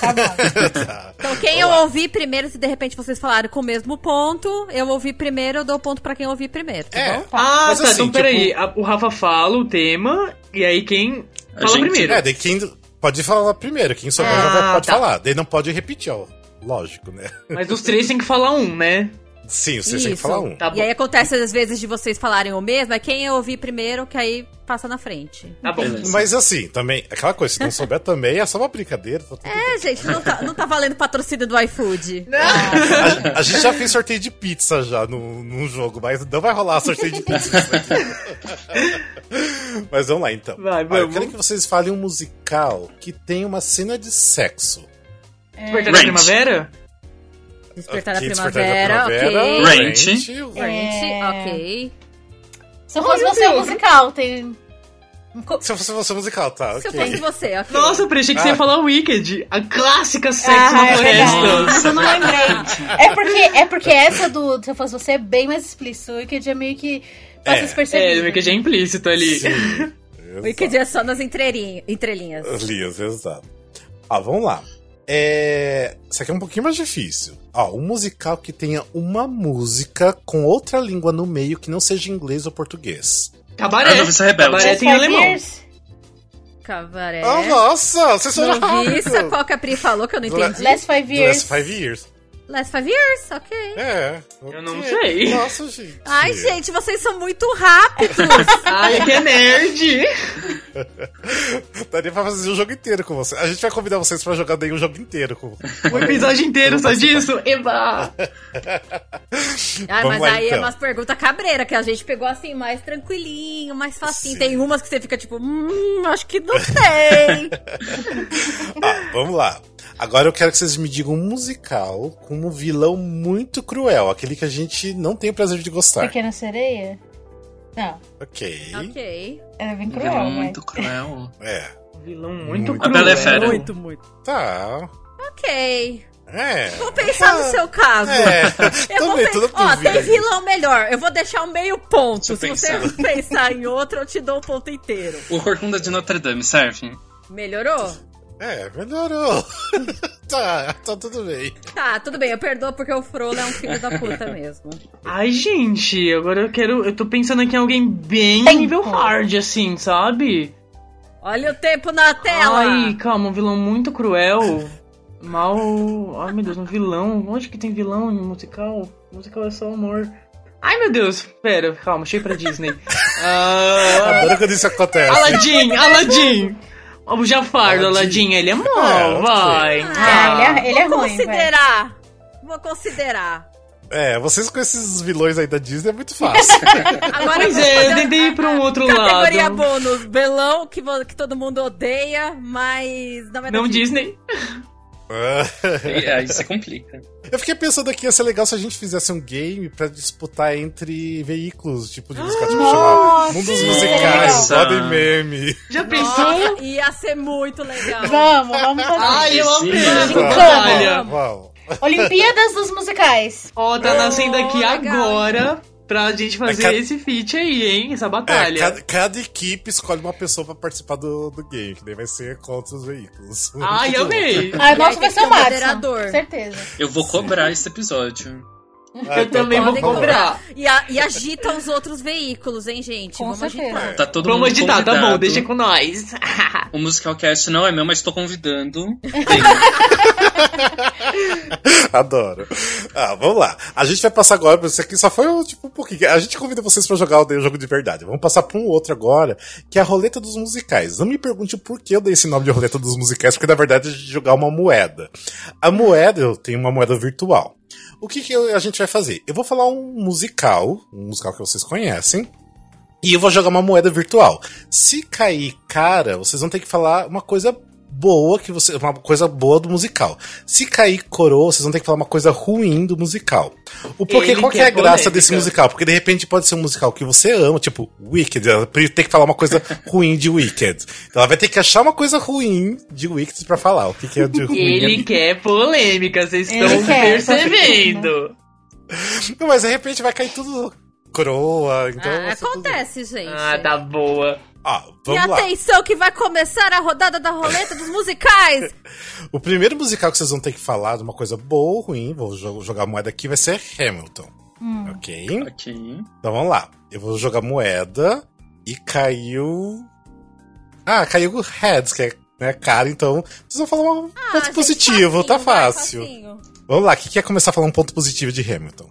[SPEAKER 4] Tá bom. <laughs>
[SPEAKER 2] Tá.
[SPEAKER 3] Então, quem eu ouvi primeiro, se de repente vocês falaram com o mesmo ponto, eu ouvi primeiro, eu dou ponto pra quem eu ouvi primeiro, tá
[SPEAKER 2] É.
[SPEAKER 3] bom?
[SPEAKER 6] Ah,
[SPEAKER 2] Mas
[SPEAKER 6] tá.
[SPEAKER 2] assim,
[SPEAKER 6] então, peraí.
[SPEAKER 2] tipo-
[SPEAKER 6] A- O Rafa fala o tema, e aí quem
[SPEAKER 5] A
[SPEAKER 6] fala
[SPEAKER 5] gente-
[SPEAKER 6] primeiro.
[SPEAKER 2] É, daí quem pode falar primeiro, quem souber já
[SPEAKER 6] Ah,
[SPEAKER 2] vai, pode
[SPEAKER 6] tá.
[SPEAKER 2] falar. Daí não pode repetir, ó. Lógico, né?
[SPEAKER 6] Mas os três tem que falar um, né?
[SPEAKER 2] Sim, vocês têm que falar um.
[SPEAKER 6] Tá bom.
[SPEAKER 3] E aí acontece às vezes de vocês falarem o mesmo, é quem eu ouvi primeiro, que aí passa na frente.
[SPEAKER 6] Tá bom.
[SPEAKER 5] Beleza.
[SPEAKER 2] Mas assim, também, aquela coisa, se não souber também, é só uma brincadeira. Tá tudo bem.
[SPEAKER 3] É, gente, não tá, não tá valendo patrocínio do iFood.
[SPEAKER 2] A, a gente já fez sorteio de pizza já no, num jogo, mas não vai rolar sorteio de pizza. <laughs> mas vamos lá então.
[SPEAKER 6] Vai,
[SPEAKER 2] Olha, eu
[SPEAKER 6] vamos.
[SPEAKER 2] quero que vocês falem um musical que tem uma cena de sexo.
[SPEAKER 6] Despertar da
[SPEAKER 5] Rent.
[SPEAKER 6] primavera?
[SPEAKER 3] Despertar da primavera,
[SPEAKER 2] Primavera,
[SPEAKER 3] ok.
[SPEAKER 5] Rent.
[SPEAKER 2] Rent,
[SPEAKER 4] É.
[SPEAKER 3] ok.
[SPEAKER 4] Se eu fosse você, é um musical, tem.
[SPEAKER 2] Se fosse você musical, tá?
[SPEAKER 3] Se eu fosse você, ok.
[SPEAKER 6] Nossa, eu achei que você
[SPEAKER 2] Ah.
[SPEAKER 6] ia falar Wicked. A clássica sexo
[SPEAKER 4] Ah,
[SPEAKER 6] na
[SPEAKER 4] é
[SPEAKER 6] floresta.
[SPEAKER 4] Mas eu não lembrei. É porque, é porque essa do Se eu fosse você é bem mais explícito. O Wicked é meio que passa
[SPEAKER 2] É.
[SPEAKER 4] despercebido.
[SPEAKER 6] É, Wicked é implícito ali.
[SPEAKER 2] Sim. <laughs>
[SPEAKER 3] O Wicked é só nas entrelinha- entrelinhas.
[SPEAKER 2] Lias, exato. Ah, vamos lá. É... Isso aqui é um pouquinho mais difícil. Ó, um musical que tenha uma música com outra língua no meio que não seja inglês ou português.
[SPEAKER 6] Cabaré.
[SPEAKER 5] Ah, Rebelde.
[SPEAKER 6] Cabaré tem alemão.
[SPEAKER 3] Cabaré.
[SPEAKER 2] Ah, nossa! Vocês são
[SPEAKER 3] É.
[SPEAKER 2] Rápidos!
[SPEAKER 3] isso, qual que a Pri falou que eu não entendi?
[SPEAKER 4] Last Five Years.
[SPEAKER 2] Last Five Years.
[SPEAKER 3] Last Five Years, ok.
[SPEAKER 2] É.
[SPEAKER 6] Eu não sei.
[SPEAKER 2] Nossa, gente.
[SPEAKER 3] Ai, gente, vocês são muito rápidos. <laughs>
[SPEAKER 6] Ai, que é nerd. <laughs>
[SPEAKER 2] Daria pra fazer o jogo inteiro com você. A gente vai convidar vocês pra jogar daí o jogo inteiro com
[SPEAKER 6] O episódio inteiro só disso. Eba.
[SPEAKER 3] Ai, <laughs>
[SPEAKER 2] Vamos
[SPEAKER 3] mas
[SPEAKER 2] lá,
[SPEAKER 3] aí é
[SPEAKER 2] então.
[SPEAKER 3] umas perguntas cabreira, que a gente pegou assim, mais tranquilinho, mais facinho.
[SPEAKER 2] Sim.
[SPEAKER 3] Tem umas que você fica tipo, hum, acho que não tem.
[SPEAKER 2] Ah, vamos lá. Agora eu quero que vocês me digam um musical com um vilão muito cruel, aquele que a gente não tem o prazer de gostar.
[SPEAKER 4] Pequena Sereia? Não,
[SPEAKER 2] Ok.
[SPEAKER 3] ok.
[SPEAKER 4] é bem cruel,
[SPEAKER 5] Vilão
[SPEAKER 4] mas...
[SPEAKER 5] muito cruel.
[SPEAKER 2] É.
[SPEAKER 6] Um vilão muito
[SPEAKER 2] A
[SPEAKER 6] cruel.
[SPEAKER 5] Bela é Fera.
[SPEAKER 3] Muito, muito.
[SPEAKER 2] Tá.
[SPEAKER 3] Ok.
[SPEAKER 2] É.
[SPEAKER 3] Vou pensar no seu caso.
[SPEAKER 2] É.
[SPEAKER 3] Eu vou
[SPEAKER 2] Também,
[SPEAKER 3] pe-
[SPEAKER 2] tudo
[SPEAKER 3] Ó, tem vilão melhor. Eu vou deixar um meio ponto. Se você pensar em outro, eu te dou o ponto inteiro.
[SPEAKER 5] O Corcunda de Notre Dame serve?
[SPEAKER 3] Melhorou?
[SPEAKER 2] É, melhorou. <laughs> tá, tá tudo bem.
[SPEAKER 3] Tá, tudo bem, eu perdoo porque o Frollo é um filho da puta mesmo.
[SPEAKER 6] Ai, gente, agora eu quero. Eu tô pensando aqui em alguém bem
[SPEAKER 4] Tempo.
[SPEAKER 6] nível hard, assim, sabe?
[SPEAKER 3] Olha o tempo na tela!
[SPEAKER 6] Ai, calma, um vilão muito cruel. Mal. Ai, meu Deus, um vilão. Onde que tem vilão em musical? Musical é só amor. Ai, meu Deus, pera, calma, achei pra Disney. Ah, <laughs>
[SPEAKER 2] Adoro quando isso acontece.
[SPEAKER 6] Aladdin, Aladdin! O Jafar do Aladdin, ele é mau,
[SPEAKER 2] É,
[SPEAKER 6] vai.
[SPEAKER 4] Ah, ele é, ele é
[SPEAKER 3] Vou
[SPEAKER 4] ruim,
[SPEAKER 3] considerar. Vou considerar.
[SPEAKER 2] É, vocês com esses vilões aí da Disney é muito <laughs> fácil.
[SPEAKER 3] Agora
[SPEAKER 6] Pois
[SPEAKER 3] eu vou
[SPEAKER 6] é, eu tentei ir pra um outro
[SPEAKER 3] Categoria
[SPEAKER 6] lado.
[SPEAKER 3] bônus, belão que, que todo mundo odeia, mas não é da
[SPEAKER 6] Não Disney. <laughs>
[SPEAKER 5] Aí se complica.
[SPEAKER 2] Eu fiquei pensando aqui, ia ser legal se a gente fizesse um game pra disputar entre veículos, tipo de musical, tipo chamar Mundos Musicais. Roda e Meme.
[SPEAKER 6] Já pensou?
[SPEAKER 3] Nossa, ia ser muito legal.
[SPEAKER 4] Vamos, vamos fazer.
[SPEAKER 6] Ai, eu amei
[SPEAKER 5] Sim.
[SPEAKER 6] essa batalha.
[SPEAKER 2] vamos.
[SPEAKER 4] Olimpíadas dos musicais.
[SPEAKER 6] Ó, tá nascendo aqui
[SPEAKER 3] legal.
[SPEAKER 6] agora pra gente fazer
[SPEAKER 2] É, ca-
[SPEAKER 6] esse feat aí, hein? Essa
[SPEAKER 2] É,
[SPEAKER 6] batalha.
[SPEAKER 2] cada, cada equipe escolhe uma pessoa pra participar do, do game, que daí vai ser contra os veículos. <laughs>
[SPEAKER 6] Ai, amei.
[SPEAKER 4] Ah,
[SPEAKER 3] E aí
[SPEAKER 4] nossa,
[SPEAKER 3] tem
[SPEAKER 4] vai ser o
[SPEAKER 3] um moderador.
[SPEAKER 4] Certeza.
[SPEAKER 5] Eu vou cobrar esse episódio.
[SPEAKER 2] Ah,
[SPEAKER 6] Eu
[SPEAKER 2] então
[SPEAKER 6] também
[SPEAKER 2] tá
[SPEAKER 6] vou
[SPEAKER 2] bom.
[SPEAKER 6] comprar.
[SPEAKER 3] E, a- e agita os outros veículos, hein, gente?
[SPEAKER 4] Com
[SPEAKER 3] Vamos
[SPEAKER 4] certeza.
[SPEAKER 3] agitar.
[SPEAKER 5] Tá todo
[SPEAKER 6] Vamos
[SPEAKER 5] mundo
[SPEAKER 6] editar, tá
[SPEAKER 5] convidado.
[SPEAKER 6] bom, deixa com nós.
[SPEAKER 5] O Musicalcast não é meu, mas tô convidando. <laughs> <laughs>
[SPEAKER 2] Adoro. Ah, vamos lá. A gente vai passar agora, isso aqui só foi tipo, um pouquinho. A gente convida vocês pra jogar o jogo de verdade. Vamos passar pra um outro agora, que é a roleta dos musicais. Não me pergunte por que eu dei esse nome de roleta dos musicais, porque na verdade é de jogar uma moeda. A moeda, eu tenho uma moeda virtual. O que, que a gente vai fazer? Eu vou falar um musical, um musical que vocês conhecem. E eu vou jogar uma moeda virtual. Se cair cara, vocês vão ter que falar uma coisa boa que você, uma coisa boa do musical. Se cair coroa, vocês vão ter que falar uma coisa ruim do musical. O porquê
[SPEAKER 6] Ele
[SPEAKER 2] qual que é a
[SPEAKER 6] quer
[SPEAKER 2] graça
[SPEAKER 6] polêmica.
[SPEAKER 2] desse musical? Porque de repente pode ser um musical que você ama, tipo Wicked, ela tem que falar uma coisa <laughs> ruim de Wicked. Então ela vai ter que achar uma coisa ruim de Wicked pra falar. O que, que é de <laughs> ruim?
[SPEAKER 6] Ele quer polêmica, vocês
[SPEAKER 4] Ele
[SPEAKER 6] estão
[SPEAKER 4] quer,
[SPEAKER 6] percebendo.
[SPEAKER 2] Não, <laughs> mas de repente vai cair tudo coroa. Então
[SPEAKER 3] Ah,
[SPEAKER 2] ser tudo-
[SPEAKER 3] acontece, gente.
[SPEAKER 6] Ah, tá boa.
[SPEAKER 2] Ah,
[SPEAKER 3] E
[SPEAKER 2] vamos lá.
[SPEAKER 3] atenção que vai começar a rodada da roleta dos musicais. <laughs>
[SPEAKER 2] O primeiro musical que vocês vão ter que falar de uma coisa boa ou ruim, vou jo- jogar a moeda aqui, vai ser Hamilton. Ok?
[SPEAKER 5] ok.
[SPEAKER 2] Então vamos lá. Eu vou jogar moeda e caiu. Ah, caiu Heads, que é né, cara, então vocês vão falar um
[SPEAKER 3] Ah,
[SPEAKER 2] ponto
[SPEAKER 3] gente,
[SPEAKER 2] positivo, tá
[SPEAKER 3] facinho, vai,
[SPEAKER 2] fácil.
[SPEAKER 3] facinho.
[SPEAKER 2] Vamos lá, quem quer começar a falar um ponto positivo de Hamilton?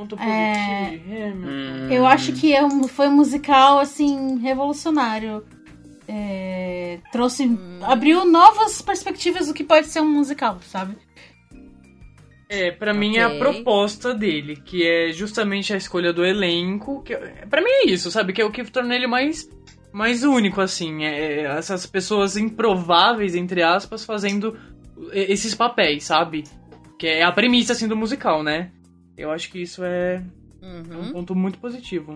[SPEAKER 6] Ponto
[SPEAKER 4] É,
[SPEAKER 6] positivo. É.
[SPEAKER 5] Hum,
[SPEAKER 4] Eu acho que é um- foi um musical, assim, revolucionário. É, trouxe. abriu novas perspectivas do que pode ser um musical, sabe?
[SPEAKER 6] É, pra mim é a proposta dele, que é justamente a escolha do elenco. Que, pra mim é isso, sabe? Que é o que torna ele mais, mais único, assim. É, essas pessoas improváveis, entre aspas, fazendo esses papéis, sabe? Que é a premissa, assim, do musical, né? Eu acho que isso é é um
[SPEAKER 3] Uhum.
[SPEAKER 6] ponto muito positivo.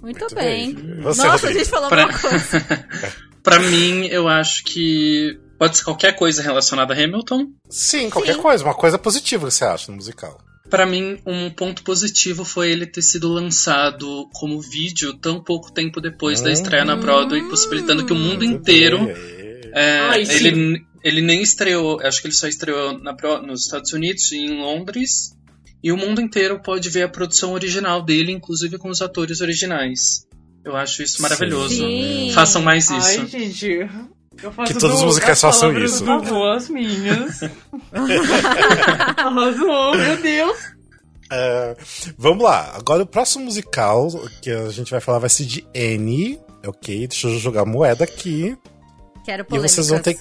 [SPEAKER 3] Muito,
[SPEAKER 2] Muito
[SPEAKER 3] bem.
[SPEAKER 2] bem. Você,
[SPEAKER 3] Nossa, a
[SPEAKER 2] Rodrigo.
[SPEAKER 3] gente falou
[SPEAKER 5] Pra-
[SPEAKER 3] uma coisa. <laughs>
[SPEAKER 5] Pra mim, eu acho que pode ser qualquer coisa relacionada a Hamilton.
[SPEAKER 2] Sim, qualquer
[SPEAKER 3] Sim.
[SPEAKER 2] coisa, uma coisa positiva que você acha no musical.
[SPEAKER 5] Pra mim, um ponto positivo foi ele ter sido lançado como vídeo tão pouco tempo depois da estreia na Broadway, possibilitando que o mundo
[SPEAKER 2] Muito
[SPEAKER 5] inteiro. é,
[SPEAKER 6] Ai,
[SPEAKER 5] ele, ele nem estreou, acho que ele só estreou na nos Estados Unidos e em Londres. E o mundo inteiro pode ver a produção original dele, inclusive com os atores originais. Eu acho isso maravilhoso.
[SPEAKER 3] Sim.
[SPEAKER 5] Façam mais isso.
[SPEAKER 6] Ai, gente. Eu faço
[SPEAKER 2] Que todos os
[SPEAKER 6] do-
[SPEAKER 2] musicais
[SPEAKER 6] as
[SPEAKER 2] façam
[SPEAKER 6] palavras
[SPEAKER 2] isso.
[SPEAKER 6] as minhas. <laughs> Arrasou, meu Deus.
[SPEAKER 2] É, vamos lá. Agora o próximo musical que a gente vai falar vai ser de N. Ok, deixa eu jogar a moeda aqui.
[SPEAKER 3] Quero
[SPEAKER 2] E
[SPEAKER 3] polêmicas.
[SPEAKER 2] vocês vão ter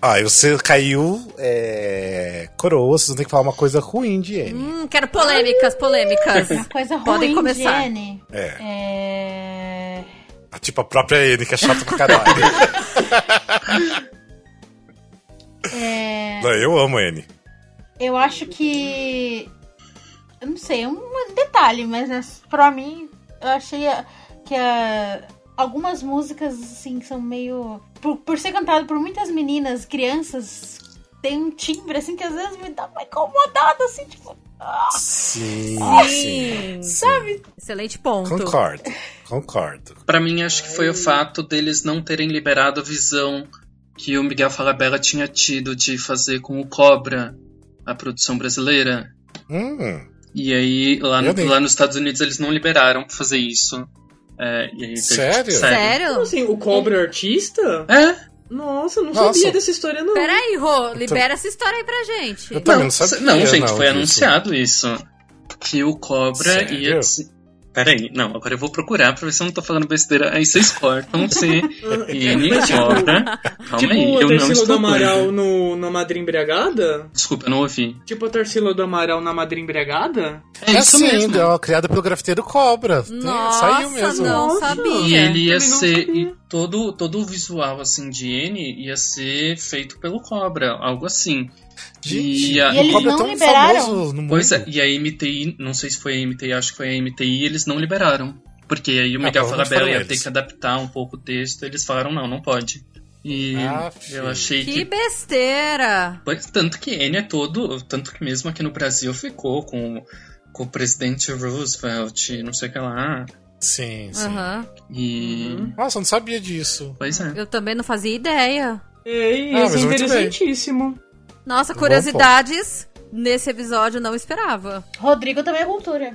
[SPEAKER 2] Ah, você caiu é, coroa, vocês vão ter que falar uma coisa ruim de N.
[SPEAKER 3] Hum, quero polêmicas, polêmicas.
[SPEAKER 4] Uma coisa
[SPEAKER 3] Podem
[SPEAKER 4] ruim
[SPEAKER 3] começar.
[SPEAKER 4] de Anne.
[SPEAKER 2] É.
[SPEAKER 4] É...
[SPEAKER 2] Tipo a própria N, que é chata pra caralho. <laughs>
[SPEAKER 4] é...
[SPEAKER 2] Não, eu amo N.
[SPEAKER 4] Eu acho que. Eu não sei, é um detalhe, mas né, pra mim, eu achei que a- algumas músicas, assim, são meio. Por, por ser cantado por muitas meninas, crianças, tem um timbre, assim, que às vezes me dá uma incomodada, assim, tipo.
[SPEAKER 2] Sim,
[SPEAKER 3] Sim.
[SPEAKER 2] sim.
[SPEAKER 4] Sabe?
[SPEAKER 3] Excelente ponto.
[SPEAKER 2] Concordo, concordo.
[SPEAKER 5] Pra mim, acho que foi o fato deles não terem liberado a visão que o Miguel Falabella tinha tido de fazer com o Cobra, a produção brasileira.
[SPEAKER 2] Hum,
[SPEAKER 5] E aí, lá, no- lá nos Estados Unidos, eles não liberaram pra fazer isso. É, e aí
[SPEAKER 2] Sério?
[SPEAKER 5] Sério.
[SPEAKER 3] Sério?
[SPEAKER 6] Como assim, o Cobra é artista?
[SPEAKER 5] É?
[SPEAKER 6] Nossa, eu não
[SPEAKER 2] Nossa.
[SPEAKER 6] sabia dessa história, não.
[SPEAKER 3] Peraí, Rô, libera essa história aí pra gente.
[SPEAKER 2] Eu também
[SPEAKER 5] Não,
[SPEAKER 2] não sabia.
[SPEAKER 5] não, gente, foi
[SPEAKER 2] disso.
[SPEAKER 5] anunciado isso. Que o Cobra
[SPEAKER 2] Sério?
[SPEAKER 5] ia. Peraí, não, agora eu vou procurar pra ver se eu não tô falando besteira. Aí vocês cortam <laughs> N
[SPEAKER 6] Mas, tipo,
[SPEAKER 5] Cobra. Calma
[SPEAKER 6] tipo
[SPEAKER 5] aí,
[SPEAKER 6] a
[SPEAKER 5] eu não
[SPEAKER 6] Tarsila do
[SPEAKER 5] estou
[SPEAKER 6] Amaral no, na Madre Embriagada?
[SPEAKER 5] Desculpa, eu não ouvi.
[SPEAKER 6] Tipo a Tarsila do Amaral na Madre Embriagada?
[SPEAKER 5] É,
[SPEAKER 2] É
[SPEAKER 5] isso
[SPEAKER 2] sim,
[SPEAKER 5] mesmo.
[SPEAKER 2] é criada pelo grafiteiro Cobra.
[SPEAKER 3] Nossa,
[SPEAKER 2] Saiu mesmo.
[SPEAKER 3] não
[SPEAKER 6] Nossa.
[SPEAKER 3] sabia.
[SPEAKER 5] E ele ia ser.
[SPEAKER 6] sabia.
[SPEAKER 5] E todo, todo o visual assim de N ia ser feito pelo Cobra, algo assim.
[SPEAKER 2] Gente,
[SPEAKER 5] E a-
[SPEAKER 4] E eles
[SPEAKER 2] é
[SPEAKER 4] não
[SPEAKER 2] tão
[SPEAKER 4] liberaram?
[SPEAKER 2] famoso no mundo.
[SPEAKER 5] Pois é, e a MTI, não sei se foi a MTI, acho que foi a MTI, eles não liberaram. Porque aí o
[SPEAKER 2] Ah,
[SPEAKER 5] Miguel
[SPEAKER 2] provavelmente
[SPEAKER 5] Falabella ia ter que adaptar um pouco o texto, eles falaram não, não pode. E
[SPEAKER 2] Ah,
[SPEAKER 5] eu achei
[SPEAKER 3] Que
[SPEAKER 5] que.
[SPEAKER 3] besteira.
[SPEAKER 5] Pois, tanto que N é todo. Tanto que mesmo aqui no Brasil ficou com, com o presidente Roosevelt, não sei o que lá.
[SPEAKER 2] Sim, sim.
[SPEAKER 3] Aham.
[SPEAKER 5] E.
[SPEAKER 2] Nossa, eu não sabia disso.
[SPEAKER 5] Pois é.
[SPEAKER 3] Eu também não fazia ideia.
[SPEAKER 6] É,
[SPEAKER 2] Ah,
[SPEAKER 6] isso
[SPEAKER 2] mas
[SPEAKER 6] é
[SPEAKER 2] muito bem.
[SPEAKER 6] interessantíssimo.
[SPEAKER 3] Nossa, curiosidades. nesse episódio não esperava.
[SPEAKER 4] Rodrigo também é cultura.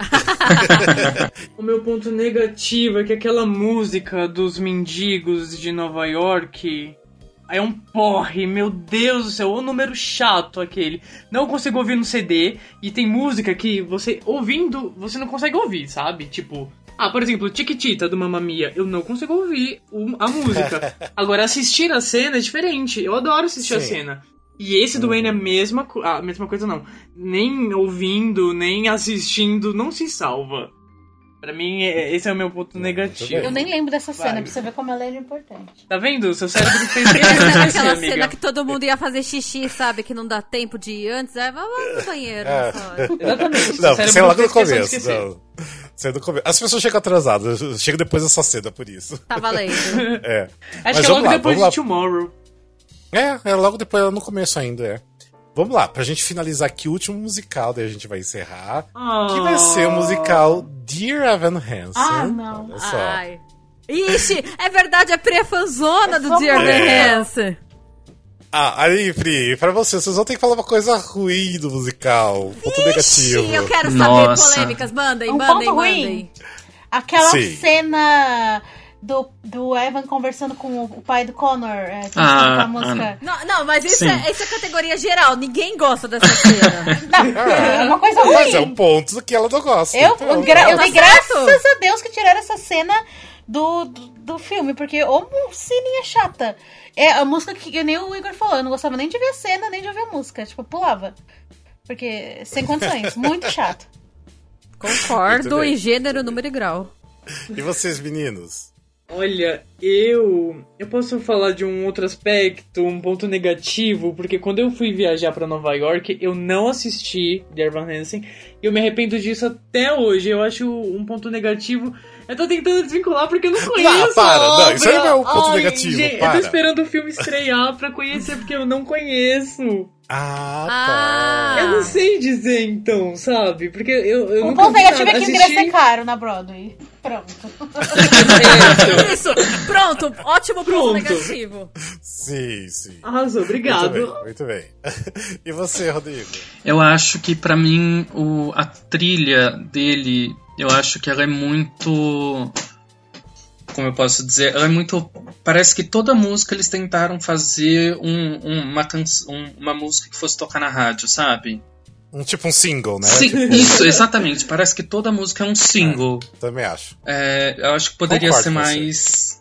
[SPEAKER 4] <laughs>
[SPEAKER 6] O meu ponto negativo é que aquela música dos mendigos de Nova York é um porre, meu Deus do céu, o número chato aquele. Não consigo ouvir no CD e tem música que você ouvindo, você não consegue ouvir, sabe? Tipo, ah, por exemplo, Chiquitita do Mamma Mia, eu não consigo ouvir a música. <laughs> Agora assistir a cena é diferente. Eu adoro assistir a
[SPEAKER 2] Sim.
[SPEAKER 6] cena. E esse do Wayne é a mesma, co- a mesma coisa, não. Nem ouvindo, nem assistindo, não se salva. Pra mim, é- esse é o meu ponto negativo.
[SPEAKER 4] Eu nem lembro dessa cena,
[SPEAKER 6] Vai.
[SPEAKER 4] pra você ver como ela era importante.
[SPEAKER 6] Tá vendo? Seu cérebro <laughs> fez
[SPEAKER 3] Aquela
[SPEAKER 6] isso, amiga.
[SPEAKER 3] cena que todo mundo ia fazer xixi, sabe? Que não dá tempo de ir antes. Aí vai lá no banheiro.
[SPEAKER 2] É.
[SPEAKER 3] só. <laughs>
[SPEAKER 6] Exatamente.
[SPEAKER 2] Não, é logo no começo. Não. Você é do começo. As pessoas chegam atrasadas. Chega depois dessa cena, por isso.
[SPEAKER 3] Tá valendo. <laughs>
[SPEAKER 2] É.
[SPEAKER 6] Acho
[SPEAKER 2] Mas
[SPEAKER 6] que é logo
[SPEAKER 2] lá,
[SPEAKER 6] depois de
[SPEAKER 2] lá.
[SPEAKER 6] Tomorrow.
[SPEAKER 2] É, é logo depois, é no começo ainda, é. Vamos lá, pra gente finalizar aqui o último musical, daí a gente vai encerrar. Que vai ser o musical Dear Evan Hansen.
[SPEAKER 4] Ah, não.
[SPEAKER 2] Olha só.
[SPEAKER 3] Ai. Ixi, é verdade, é pré-fanzona do
[SPEAKER 4] Eu sou
[SPEAKER 3] Dear. Evan Hansen.
[SPEAKER 2] Ah, aí, Pri, pra vocês, vocês vão ter que falar uma coisa ruim do musical. Ponto negativo.
[SPEAKER 3] Ixi, eu quero saber
[SPEAKER 5] Nossa.
[SPEAKER 3] polêmicas. Mandem,
[SPEAKER 4] Um
[SPEAKER 3] mandem,
[SPEAKER 4] ponto
[SPEAKER 3] mandem.
[SPEAKER 4] ruim. Aquela
[SPEAKER 2] Sim.
[SPEAKER 4] cena do, do Evan conversando com o pai do Connor, é, que
[SPEAKER 5] Ah,
[SPEAKER 4] a
[SPEAKER 5] ah,
[SPEAKER 4] música.
[SPEAKER 3] Não, não, mas isso é, isso é categoria geral. Ninguém gosta dessa cena. <laughs>
[SPEAKER 4] Não, é uma coisa ruim.
[SPEAKER 2] Mas é um ponto que ela não gosta.
[SPEAKER 4] Eu,
[SPEAKER 2] então,
[SPEAKER 4] eu, gra- eu
[SPEAKER 3] Tá
[SPEAKER 4] dei
[SPEAKER 3] certo.
[SPEAKER 4] graças a Deus que tiraram essa cena do, do, do filme, porque ô musiquinha chata. É a música que, que nem o Igor falou, eu não gostava nem de ver a cena, nem de ouvir a música. Tipo, pulava. Porque, sem condições, <laughs> muito chato.
[SPEAKER 3] Concordo em gênero, número e grau.
[SPEAKER 2] E vocês, meninos?
[SPEAKER 6] Olha, eu. Eu posso falar de um outro aspecto, um ponto negativo, porque quando eu fui viajar pra Nova York, eu não assisti The Evan Hansen e eu me arrependo disso até hoje. Eu acho um ponto negativo. Eu tô tentando desvincular porque eu não conheço.
[SPEAKER 2] para,
[SPEAKER 6] a
[SPEAKER 2] não, isso aí não é um ponto
[SPEAKER 6] Ai,
[SPEAKER 2] negativo,
[SPEAKER 6] gente, eu
[SPEAKER 2] para.
[SPEAKER 6] tô esperando o filme estrear pra conhecer porque eu não conheço.
[SPEAKER 2] Ah,
[SPEAKER 3] Ah.
[SPEAKER 2] tá.
[SPEAKER 6] Eu não sei dizer então, sabe? Porque eu, eu
[SPEAKER 4] Um
[SPEAKER 6] nunca
[SPEAKER 4] ponto
[SPEAKER 6] vi
[SPEAKER 4] negativo é que o ingresso é caro na Broadway. Pronto.
[SPEAKER 3] Isso, pronto, ótimo ponto
[SPEAKER 6] Pronto.
[SPEAKER 3] negativo.
[SPEAKER 2] Sim, sim.
[SPEAKER 6] Arrasou, obrigado.
[SPEAKER 2] Muito bem, muito bem. <laughs> E você, Rodrigo?
[SPEAKER 5] Eu acho que pra mim o, a trilha dele, eu acho que ela é muito. Como eu posso dizer? Ela é muito. Parece que toda música eles tentaram fazer um- um- uma, um- uma música que fosse tocar na rádio, sabe?
[SPEAKER 2] Um tipo um single, né?
[SPEAKER 5] Sim,
[SPEAKER 2] Tipo,
[SPEAKER 5] isso, exatamente. Parece que toda música é um single.
[SPEAKER 2] Também acho.
[SPEAKER 5] É, eu acho que poderia
[SPEAKER 2] Concordo
[SPEAKER 5] ser mais.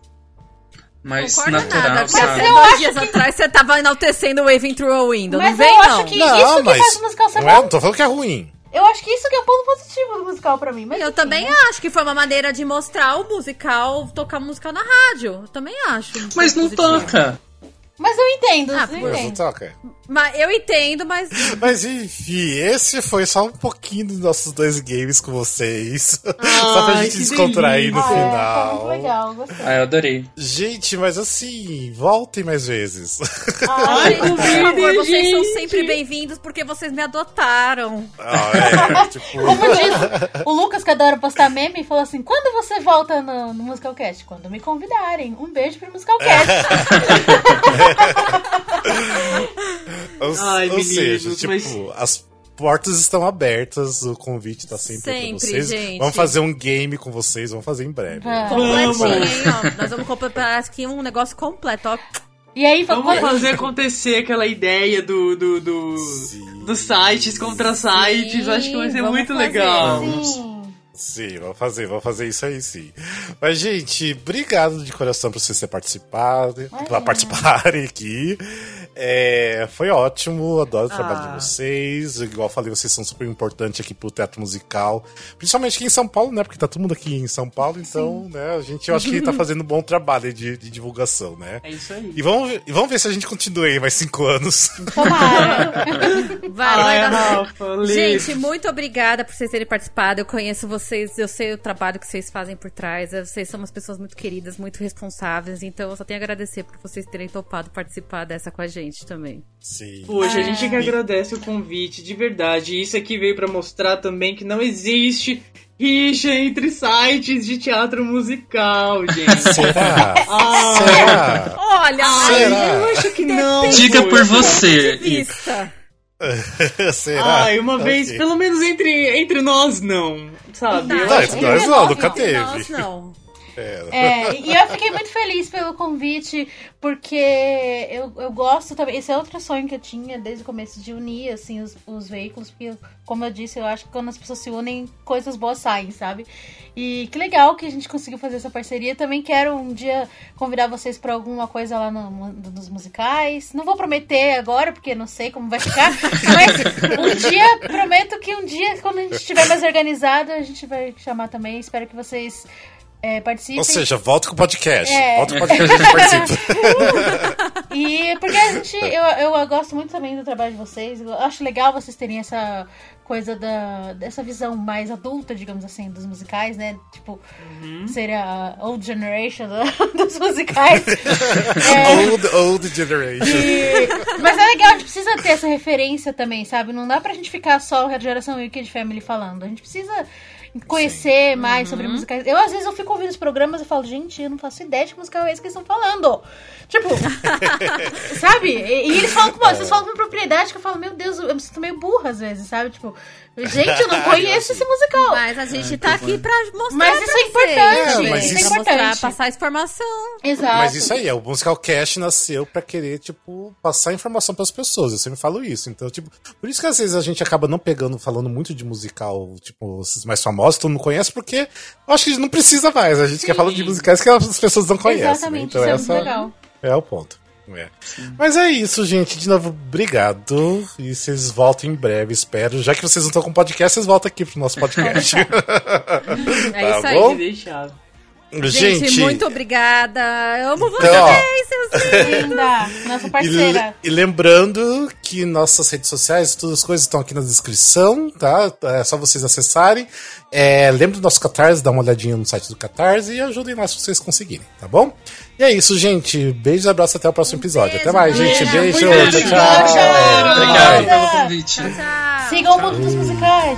[SPEAKER 5] Mais
[SPEAKER 3] Concordo
[SPEAKER 5] natural,
[SPEAKER 3] nada,
[SPEAKER 5] sabe?
[SPEAKER 3] até dois dias atrás você tava enaltecendo Waving Through a Window.
[SPEAKER 4] Mas
[SPEAKER 3] não vem,
[SPEAKER 4] eu
[SPEAKER 3] não.
[SPEAKER 4] acho que isso que faz o musical ser
[SPEAKER 2] não é,
[SPEAKER 4] bom.
[SPEAKER 2] não tô falando que é ruim.
[SPEAKER 4] Eu acho que isso que é um ponto positivo do musical pra mim. Mas
[SPEAKER 3] Eu
[SPEAKER 4] enfim,
[SPEAKER 3] também
[SPEAKER 4] né?
[SPEAKER 3] acho que foi uma maneira de mostrar o musical, tocar musical na rádio. Eu também acho.
[SPEAKER 5] Mas não
[SPEAKER 3] positivo.
[SPEAKER 5] toca.
[SPEAKER 4] Mas eu entendo,
[SPEAKER 3] Ah,
[SPEAKER 4] eu entendo.
[SPEAKER 2] toca.
[SPEAKER 3] Mas eu entendo, mas. <laughs>
[SPEAKER 2] Mas enfim, esse foi só um pouquinho dos nossos dois games com vocês. <laughs> só pra
[SPEAKER 6] Ai,
[SPEAKER 2] gente descontrair no
[SPEAKER 6] delícia.
[SPEAKER 4] Ah, é,
[SPEAKER 2] final.
[SPEAKER 4] foi muito legal, gostei.
[SPEAKER 5] Ah, eu adorei.
[SPEAKER 2] Gente, mas assim, voltem mais vezes.
[SPEAKER 4] Ai, <laughs>
[SPEAKER 3] Gente, por favor, vocês são
[SPEAKER 6] gente.
[SPEAKER 3] sempre bem-vindos porque vocês me adotaram.
[SPEAKER 2] Ah, é, tipo,
[SPEAKER 4] Como diz o Lucas, que adora postar meme, falou assim: quando você volta no, no Musicalcast? Quando me convidarem. Um beijo pro Musicalcast. <laughs>
[SPEAKER 2] ou,
[SPEAKER 6] Ai,
[SPEAKER 2] ou
[SPEAKER 6] meninos,
[SPEAKER 2] seja, tipo,
[SPEAKER 6] mas-
[SPEAKER 2] as portas estão abertas, o convite tá sempre,
[SPEAKER 3] Sempre,
[SPEAKER 2] pra vocês.
[SPEAKER 3] gente.
[SPEAKER 2] Vamos fazer um game com vocês, vamos fazer em breve.
[SPEAKER 4] Vamos.
[SPEAKER 3] Completinho, hein, ó. Nós vamos completar aqui um negócio completo, ó.
[SPEAKER 4] E aí,
[SPEAKER 6] Vamos
[SPEAKER 4] quando-
[SPEAKER 6] fazer acontecer aquela ideia do, do, do, dos sites contra sites.
[SPEAKER 3] Sim,
[SPEAKER 6] Acho que vai ser
[SPEAKER 3] vamos
[SPEAKER 6] muito
[SPEAKER 3] fazer.
[SPEAKER 6] legal.
[SPEAKER 4] Sim.
[SPEAKER 2] Sim, vamos fazer, vamos fazer isso aí sim. Mas, gente, obrigado de coração por vocês terem participado, pra participarem aqui. É, foi ótimo, adoro o trabalho
[SPEAKER 3] Ah.
[SPEAKER 2] de vocês. Igual eu falei, vocês são super importantes aqui pro teatro musical. Principalmente aqui em São Paulo, né? Porque tá todo mundo aqui em São Paulo, então, né, a gente eu acho que tá <laughs> fazendo um bom trabalho de, de divulgação, né?
[SPEAKER 6] É isso aí.
[SPEAKER 2] E vamos, ver- e vamos ver se a gente continua aí mais cinco anos.
[SPEAKER 4] Tomara. <laughs>
[SPEAKER 3] Vai, vai
[SPEAKER 6] Rafa.
[SPEAKER 3] Gente, muito obrigada por vocês terem participado. Eu conheço vocês, eu sei o trabalho que vocês fazem por trás. Vocês são umas pessoas muito queridas, muito responsáveis. Então eu só tenho a agradecer por vocês terem topado participar dessa com a gente também.
[SPEAKER 2] Sim.
[SPEAKER 6] Poxa, a gente que
[SPEAKER 2] É.
[SPEAKER 6] agradece o convite, de verdade. E Isso aqui veio pra mostrar também que não existe rixa entre sites de teatro musical, <laughs> gente.
[SPEAKER 2] Será?
[SPEAKER 6] Ah,
[SPEAKER 2] Será?
[SPEAKER 3] Olha,
[SPEAKER 2] Será?
[SPEAKER 6] eu acho que não.
[SPEAKER 5] Diga por você. <laughs>
[SPEAKER 2] Será?
[SPEAKER 6] Ai, uma vez,
[SPEAKER 2] Ok.
[SPEAKER 6] pelo menos entre, entre nós, não. Sabe?
[SPEAKER 2] Não, entre nós não, nunca teve.
[SPEAKER 3] nós, não.
[SPEAKER 2] É.
[SPEAKER 4] E eu fiquei muito feliz pelo convite, porque eu, eu gosto também. Esse é outro sonho que eu tinha desde o começo de unir assim, os, os veículos, porque, como eu disse, eu acho que quando as pessoas se unem, coisas boas saem, sabe? E que legal que a gente conseguiu fazer essa parceria. Também quero um dia convidar vocês para alguma coisa lá no, dos musicais. Não vou prometer agora, porque não sei como vai ficar, <laughs> mas um dia, prometo que um dia, quando a gente estiver mais organizado, a gente vai chamar também. Espero que vocês. É, participem.
[SPEAKER 2] Ou seja, volta com o podcast.
[SPEAKER 4] É.
[SPEAKER 2] Volta com o podcast, a gente participa. <laughs>
[SPEAKER 4] E porque a gente, eu, eu gosto muito também do trabalho de vocês. Eu acho legal vocês terem essa coisa da dessa visão mais adulta, digamos assim, dos musicais, né? Tipo, ser a old generation do- <laughs> dos musicais. <laughs> É,
[SPEAKER 2] Old, old generation.
[SPEAKER 4] e- Mas é legal, a gente precisa ter essa referência também, sabe? Não dá pra gente ficar só a geração Wicked Family falando. A gente precisa conhecer mais sobre musicais. Eu, às vezes, eu fico ouvindo os programas e falo, gente, eu não faço ideia de que musical é esse que eles estão falando. Tipo, <laughs> sabe? E, e eles falam com, vocês falam com propriedade que eu falo, meu Deus, eu me sinto meio burra às vezes, sabe? Tipo, gente, eu não <laughs> conheço esse musical.
[SPEAKER 3] Mas a gente tá aqui pra mostrar
[SPEAKER 4] Mas
[SPEAKER 3] pra
[SPEAKER 4] isso é importante,
[SPEAKER 3] também,
[SPEAKER 2] mas
[SPEAKER 3] pra
[SPEAKER 2] isso-
[SPEAKER 3] mostrar,
[SPEAKER 4] importante.
[SPEAKER 3] passar essa informação.
[SPEAKER 4] Exato.
[SPEAKER 2] Mas isso aí, é, o Musical Cast nasceu pra querer, tipo, passar informação pras pessoas. Eu sempre falo isso. Então, tipo, por isso que às vezes a gente acaba não pegando, falando muito de musical, tipo, esses mais famosos, todo mundo conhece, porque eu acho que não precisa mais. A gente quer falar de musicais que as pessoas não conhecem. né?
[SPEAKER 4] Exatamente,
[SPEAKER 2] Então,
[SPEAKER 4] isso é
[SPEAKER 2] essa
[SPEAKER 4] muito legal.
[SPEAKER 2] é o ponto. É. Mas é isso, gente. De novo, obrigado. E vocês voltam em breve, espero. Já que vocês não estão com podcast, vocês voltam aqui pro nosso podcast. <laughs>
[SPEAKER 3] É
[SPEAKER 2] Tá
[SPEAKER 3] isso
[SPEAKER 2] bom?
[SPEAKER 3] aí.
[SPEAKER 6] Deixado.
[SPEAKER 3] Gente, muito obrigada. Eu amo vocês,
[SPEAKER 2] Então, ó,
[SPEAKER 3] seus
[SPEAKER 4] Linda, nossa
[SPEAKER 2] E,
[SPEAKER 4] parceira.
[SPEAKER 2] le- e lembrando que nossas redes sociais, todas as coisas estão aqui na descrição, tá? É só vocês acessarem. É, lembre do nosso Catarse, dá uma olhadinha no site do Catarse e ajudem nós se vocês conseguirem, tá bom? E é isso, gente. Beijos e abraços até o próximo episódio.
[SPEAKER 3] beijo,
[SPEAKER 2] até mais,
[SPEAKER 3] beijo.
[SPEAKER 2] gente. Beijo.
[SPEAKER 4] Beijo,
[SPEAKER 2] Tchau,
[SPEAKER 4] tchau,
[SPEAKER 2] tchau.
[SPEAKER 4] tchau.
[SPEAKER 5] Obrigado
[SPEAKER 4] Obrigada.
[SPEAKER 5] pelo convite.
[SPEAKER 3] Tchau.
[SPEAKER 4] Sigam o mundo dos musicais.